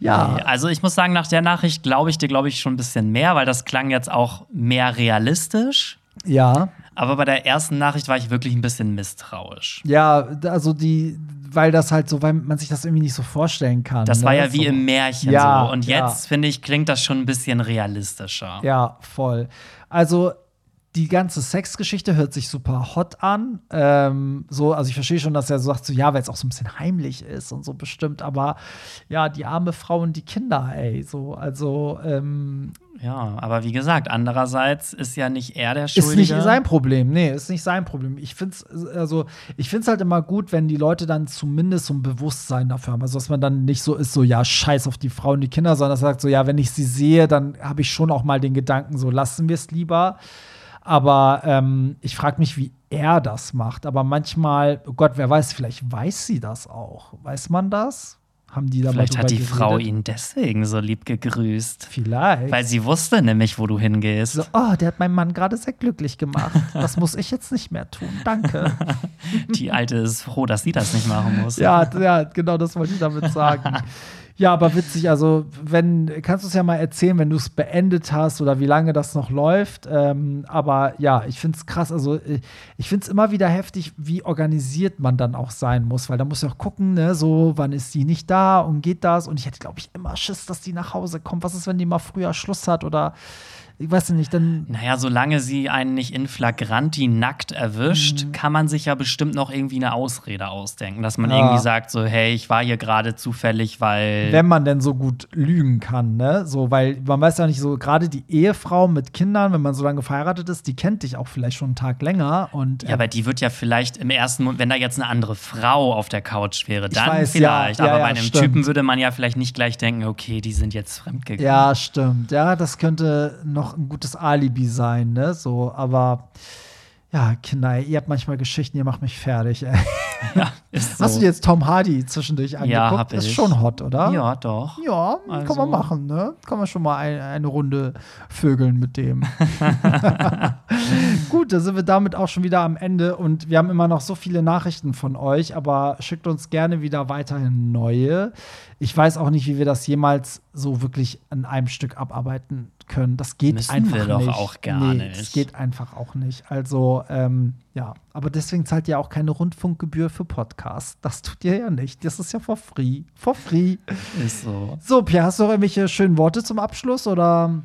Ja. Also ich muss sagen, nach der Nachricht glaube ich dir, glaube ich, schon ein bisschen mehr, weil das klang jetzt auch mehr realistisch. Ja. Aber bei der ersten Nachricht war ich wirklich ein bisschen misstrauisch. Ja, also die, weil das halt so, weil man sich das irgendwie nicht so vorstellen kann. Das ne? war ja wie so. im Märchen ja, so. Und jetzt, ja. finde ich, klingt das schon ein bisschen realistischer. Ja, voll. Also die ganze Sexgeschichte hört sich super hot an. Ähm, so, also ich verstehe schon, dass er so sagt, so ja, weil es auch so ein bisschen heimlich ist und so bestimmt, aber ja, die arme Frau und die Kinder, ey, so, also ähm, ja, aber wie gesagt, andererseits ist ja nicht er der Schuldige. Ist nicht sein Problem, nee, ist nicht sein Problem. Ich finde es also, halt immer gut, wenn die Leute dann zumindest so ein Bewusstsein dafür haben. Also, dass man dann nicht so ist, so, ja, scheiß auf die Frau und die Kinder, sondern dass er sagt, so, ja, wenn ich sie sehe, dann habe ich schon auch mal den Gedanken, so, lassen wir es lieber. Aber ähm, ich frage mich, wie er das macht. Aber manchmal, oh Gott, wer weiß, vielleicht weiß sie das auch. Weiß man das? Haben die da Vielleicht hat die geredet? Frau ihn deswegen so lieb gegrüßt. Vielleicht. Weil sie wusste nämlich, wo du hingehst. So, oh, der hat meinen Mann gerade sehr glücklich gemacht. Das muss ich jetzt nicht mehr tun. Danke. die Alte ist froh, dass sie das nicht machen muss. ja, ja, genau das wollte ich damit sagen. Ja, aber witzig. Also, wenn, kannst du es ja mal erzählen, wenn du es beendet hast oder wie lange das noch läuft. Ähm, aber ja, ich finde es krass. Also, äh, ich finde es immer wieder heftig, wie organisiert man dann auch sein muss, weil da muss ja auch gucken, ne, so, wann ist die nicht da und geht das? Und ich hätte, glaube ich, immer Schiss, dass die nach Hause kommt. Was ist, wenn die mal früher Schluss hat oder ich weiß nicht, dann. Naja, solange sie einen nicht in flagranti nackt erwischt, mhm. kann man sich ja bestimmt noch irgendwie eine Ausrede ausdenken, dass man ja. irgendwie sagt, so, hey, ich war hier gerade zufällig, weil. Wenn man denn so gut lügen kann, ne? So, weil man weiß ja nicht so, gerade die Ehefrau mit Kindern, wenn man so lange verheiratet ist, die kennt dich auch vielleicht schon einen Tag länger. Und, ja, aber die wird ja vielleicht im ersten Moment, wenn da jetzt eine andere Frau auf der Couch wäre, dann weiß, vielleicht. Ja, aber ja, bei einem stimmt. Typen würde man ja vielleicht nicht gleich denken, okay, die sind jetzt fremdgegangen. Ja, stimmt. Ja, das könnte noch ein gutes Alibi sein, ne? So, aber ja, Kinder, ihr habt manchmal Geschichten, ihr macht mich fertig, ey. Ja, so. Hast du jetzt Tom Hardy zwischendurch angeguckt? Ja, hab ich. Ist schon hot, oder? Ja, doch. Ja, also. kann man also machen, ne? Kann man schon mal ein, eine Runde vögeln mit dem. Gut, da sind wir damit auch schon wieder am Ende und wir haben immer noch so viele Nachrichten von euch, aber schickt uns gerne wieder weiterhin neue. Ich weiß auch nicht, wie wir das jemals so wirklich an einem Stück abarbeiten können. Das geht Müssen einfach wir doch nicht. auch gar nee, Das nicht. geht einfach auch nicht. Also, ähm, ja, aber deswegen zahlt ihr auch keine Rundfunkgebühr für Podcasts. Das tut ihr ja nicht. Das ist ja for free. For free. Ist so. So, Pierre, hast du noch irgendwelche schönen Worte zum Abschluss oder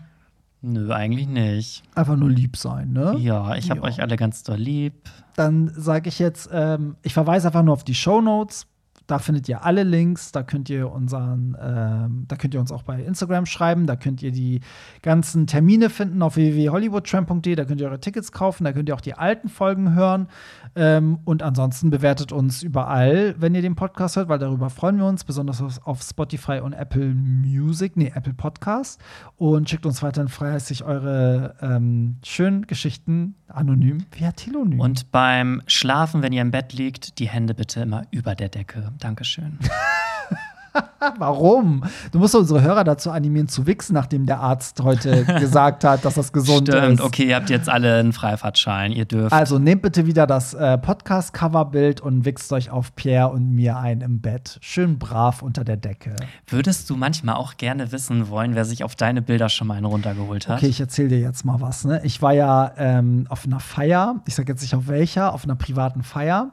Nö, eigentlich nicht. einfach nur lieb sein, ne? Ja, ich habe Ja. euch alle ganz doll lieb. dann sage ich jetzt, ähm, ich verweise einfach nur auf die Show Notes. Da findet ihr alle Links. Da könnt ihr unseren, ähm, da könnt ihr uns auch bei Instagram schreiben. Da könnt ihr die ganzen Termine finden auf www.hollywoodtramp.de. Da könnt ihr eure Tickets kaufen. Da könnt ihr auch die alten Folgen hören. Ähm, und ansonsten bewertet uns überall, wenn ihr den Podcast hört, weil darüber freuen wir uns, besonders auf, auf Spotify und Apple Music, nee, Apple Podcast. Und schickt uns weiterhin fleißig eure ähm, schönen Geschichten anonym via Telonym. Und beim Schlafen, wenn ihr im Bett liegt, die Hände bitte immer über der Decke. Dankeschön. Warum? Du musst unsere Hörer dazu animieren zu wichsen, nachdem der Arzt heute gesagt hat, dass das gesund Stimmt, ist. okay, ihr habt jetzt alle einen Freifahrtschein. Ihr dürft. Also nehmt bitte wieder das äh, Podcast-Coverbild und wichst euch auf Pierre und mir ein im Bett. Schön brav unter der Decke. Würdest du manchmal auch gerne wissen wollen, wer sich auf deine Bilder schon mal einen runtergeholt hat? Okay, ich erzähle dir jetzt mal was. Ne? Ich war ja ähm, auf einer Feier, ich sage jetzt nicht auf welcher, auf einer privaten Feier.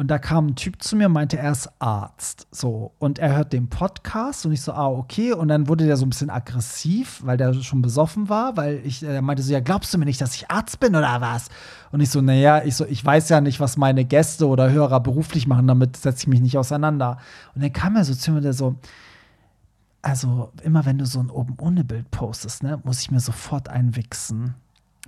Und da kam ein Typ zu mir und meinte, er ist Arzt. So. Und er hört den Podcast und ich so, ah, okay. Und dann wurde der so ein bisschen aggressiv, weil der schon besoffen war, weil ich, er meinte so, ja, glaubst du mir nicht, dass ich Arzt bin oder was? Und ich so, naja, ich so, ich weiß ja nicht, was meine Gäste oder Hörer beruflich machen, damit setze ich mich nicht auseinander. Und dann kam er so zu mir, der so, also immer wenn du so ein oben ohne Bild postest, ne, muss ich mir sofort einwichsen.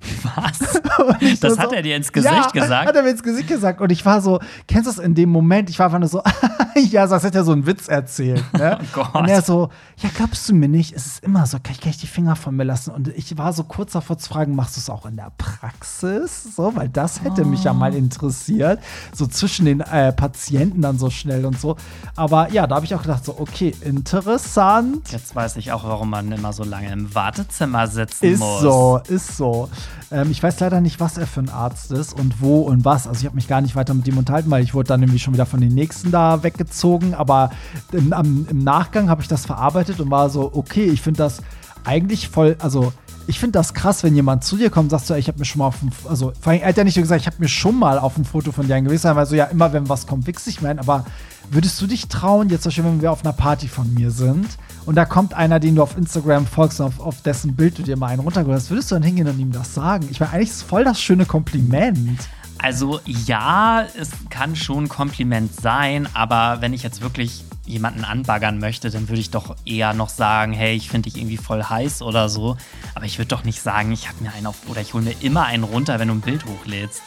Was? Das so, hat er dir ins Gesicht ja, gesagt? Hat er mir ins Gesicht gesagt. Und ich war so, kennst du das in dem Moment? Ich war einfach nur so, ja, so als hätte er so einen Witz erzählt. Ne? Oh. Und er so, ja, glaubst du mir nicht? Es ist immer so, kann ich, kann ich die Finger von mir lassen? Und ich war so kurz davor zu fragen, machst du es auch in der Praxis? So, weil das hätte mich ja mal interessiert. So zwischen den äh, Patienten dann so schnell und so. Aber ja, da habe ich auch gedacht, so, okay, interessant. Jetzt weiß ich auch, warum man immer so lange im Wartezimmer sitzen Ist muss. so, ist so. Ähm, ich weiß leider nicht, was er für ein Arzt ist und wo und was. Also ich habe mich gar nicht weiter mit ihm unterhalten, weil ich wurde dann irgendwie schon wieder von den Nächsten da weggezogen. Aber im, am, im Nachgang habe ich das verarbeitet und war so, okay, ich finde das eigentlich voll, also ich finde das krass, wenn jemand zu dir kommt und sagt so, ich habe mir schon mal auf dem, also vor allem, er hat ja nicht nur gesagt, ich habe mir schon mal auf ein Foto von dir eingewiesen, weil so, ja, immer wenn was kommt, wichse ich mir ein, aber würdest du dich trauen, jetzt zum Beispiel, wenn wir auf einer Party von mir sind und da kommt einer, den du auf Instagram folgst und auf, auf dessen Bild du dir mal einen runtergeholt hast, würdest du dann hingehen und ihm das sagen? Ich meine, eigentlich ist es voll das schöne Kompliment. Also ja, es kann schon ein Kompliment sein, aber wenn ich jetzt wirklich jemanden anbaggern möchte, dann würde ich doch eher noch sagen, hey, ich finde dich irgendwie voll heiß oder so. Aber ich würde doch nicht sagen, ich habe mir einen auf oder ich hole mir immer einen runter, wenn du ein Bild hochlädst.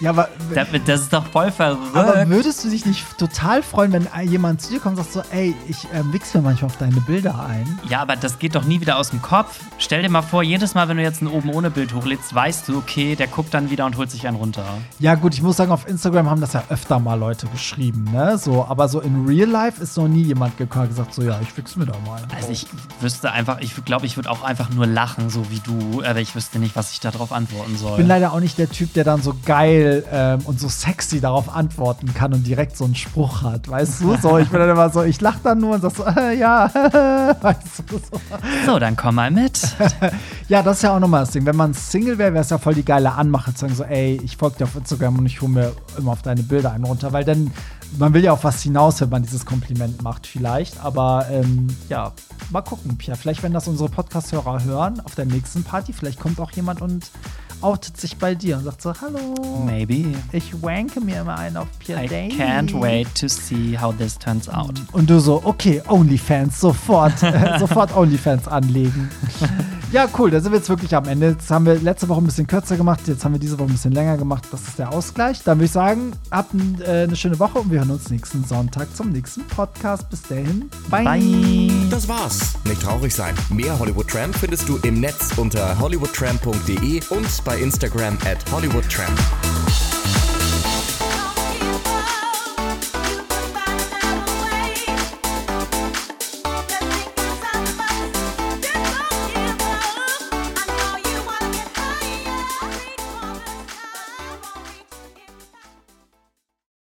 Ja, aber, Das, ist doch voll verrückt. aber würdest du dich nicht total freuen, wenn jemand zu dir kommt und sagt so, ey, ich ähm, wichse mir manchmal auf deine Bilder ein? ja, aber das geht doch nie wieder aus dem Kopf. Stell dir mal vor, jedes Mal, wenn du jetzt ein oben ohne Bild hochlädst, weißt du, okay, der guckt dann wieder und holt sich einen runter. Ja, gut, ich muss sagen, auf Instagram haben das ja öfter mal Leute geschrieben, ne? So, aber so in Real Life ist noch nie jemand gekommen und gesagt, so, ja, ich wichse mir da mal. Also ich wüsste einfach, ich glaube, ich würde auch einfach nur lachen, so wie du, aber ich wüsste nicht, was ich darauf antworten soll. Ich bin leider auch nicht der Typ, der dann so geil ähm, und so sexy darauf antworten kann und direkt so einen Spruch hat, weißt du? So, ich bin dann immer so, ich lach dann nur und sag so, äh, ja, weißt du, so. so, dann komm mal mit. Ja, das ist ja auch nochmal das Ding. Wenn man Single wäre, wäre es ja voll die geile Anmache zu sagen, so, ey, ich folge dir auf Instagram und ich hole mir immer auf deine Bilder einen runter, weil dann, man will ja auf was hinaus, wenn man dieses Kompliment macht, vielleicht. Aber ähm, ja, mal gucken, Pia. Vielleicht, wenn das unsere Podcast-Hörer hören, auf der nächsten Party, vielleicht kommt auch jemand und outet sich bei dir und sagt so, hallo. Maybe. Ich wanke mir immer einen auf Pia I Daily. can't wait to see how this turns out. Und du so, okay, OnlyFans, sofort, äh, sofort OnlyFans anlegen. Ja, cool, da sind wir jetzt wirklich am Ende. Jetzt haben wir letzte Woche ein bisschen kürzer gemacht, jetzt haben wir diese Woche ein bisschen länger gemacht. Das ist der Ausgleich. Dann würde ich sagen, habt ein, äh, eine schöne Woche und wir hören uns nächsten Sonntag zum nächsten Podcast. Bis dahin, bye. Bye. Das war's. Nicht traurig sein. Mehr Hollywood Tramp findest du im Netz unter hollywoodtramp.de und bei by Instagram at HollywoodTramp.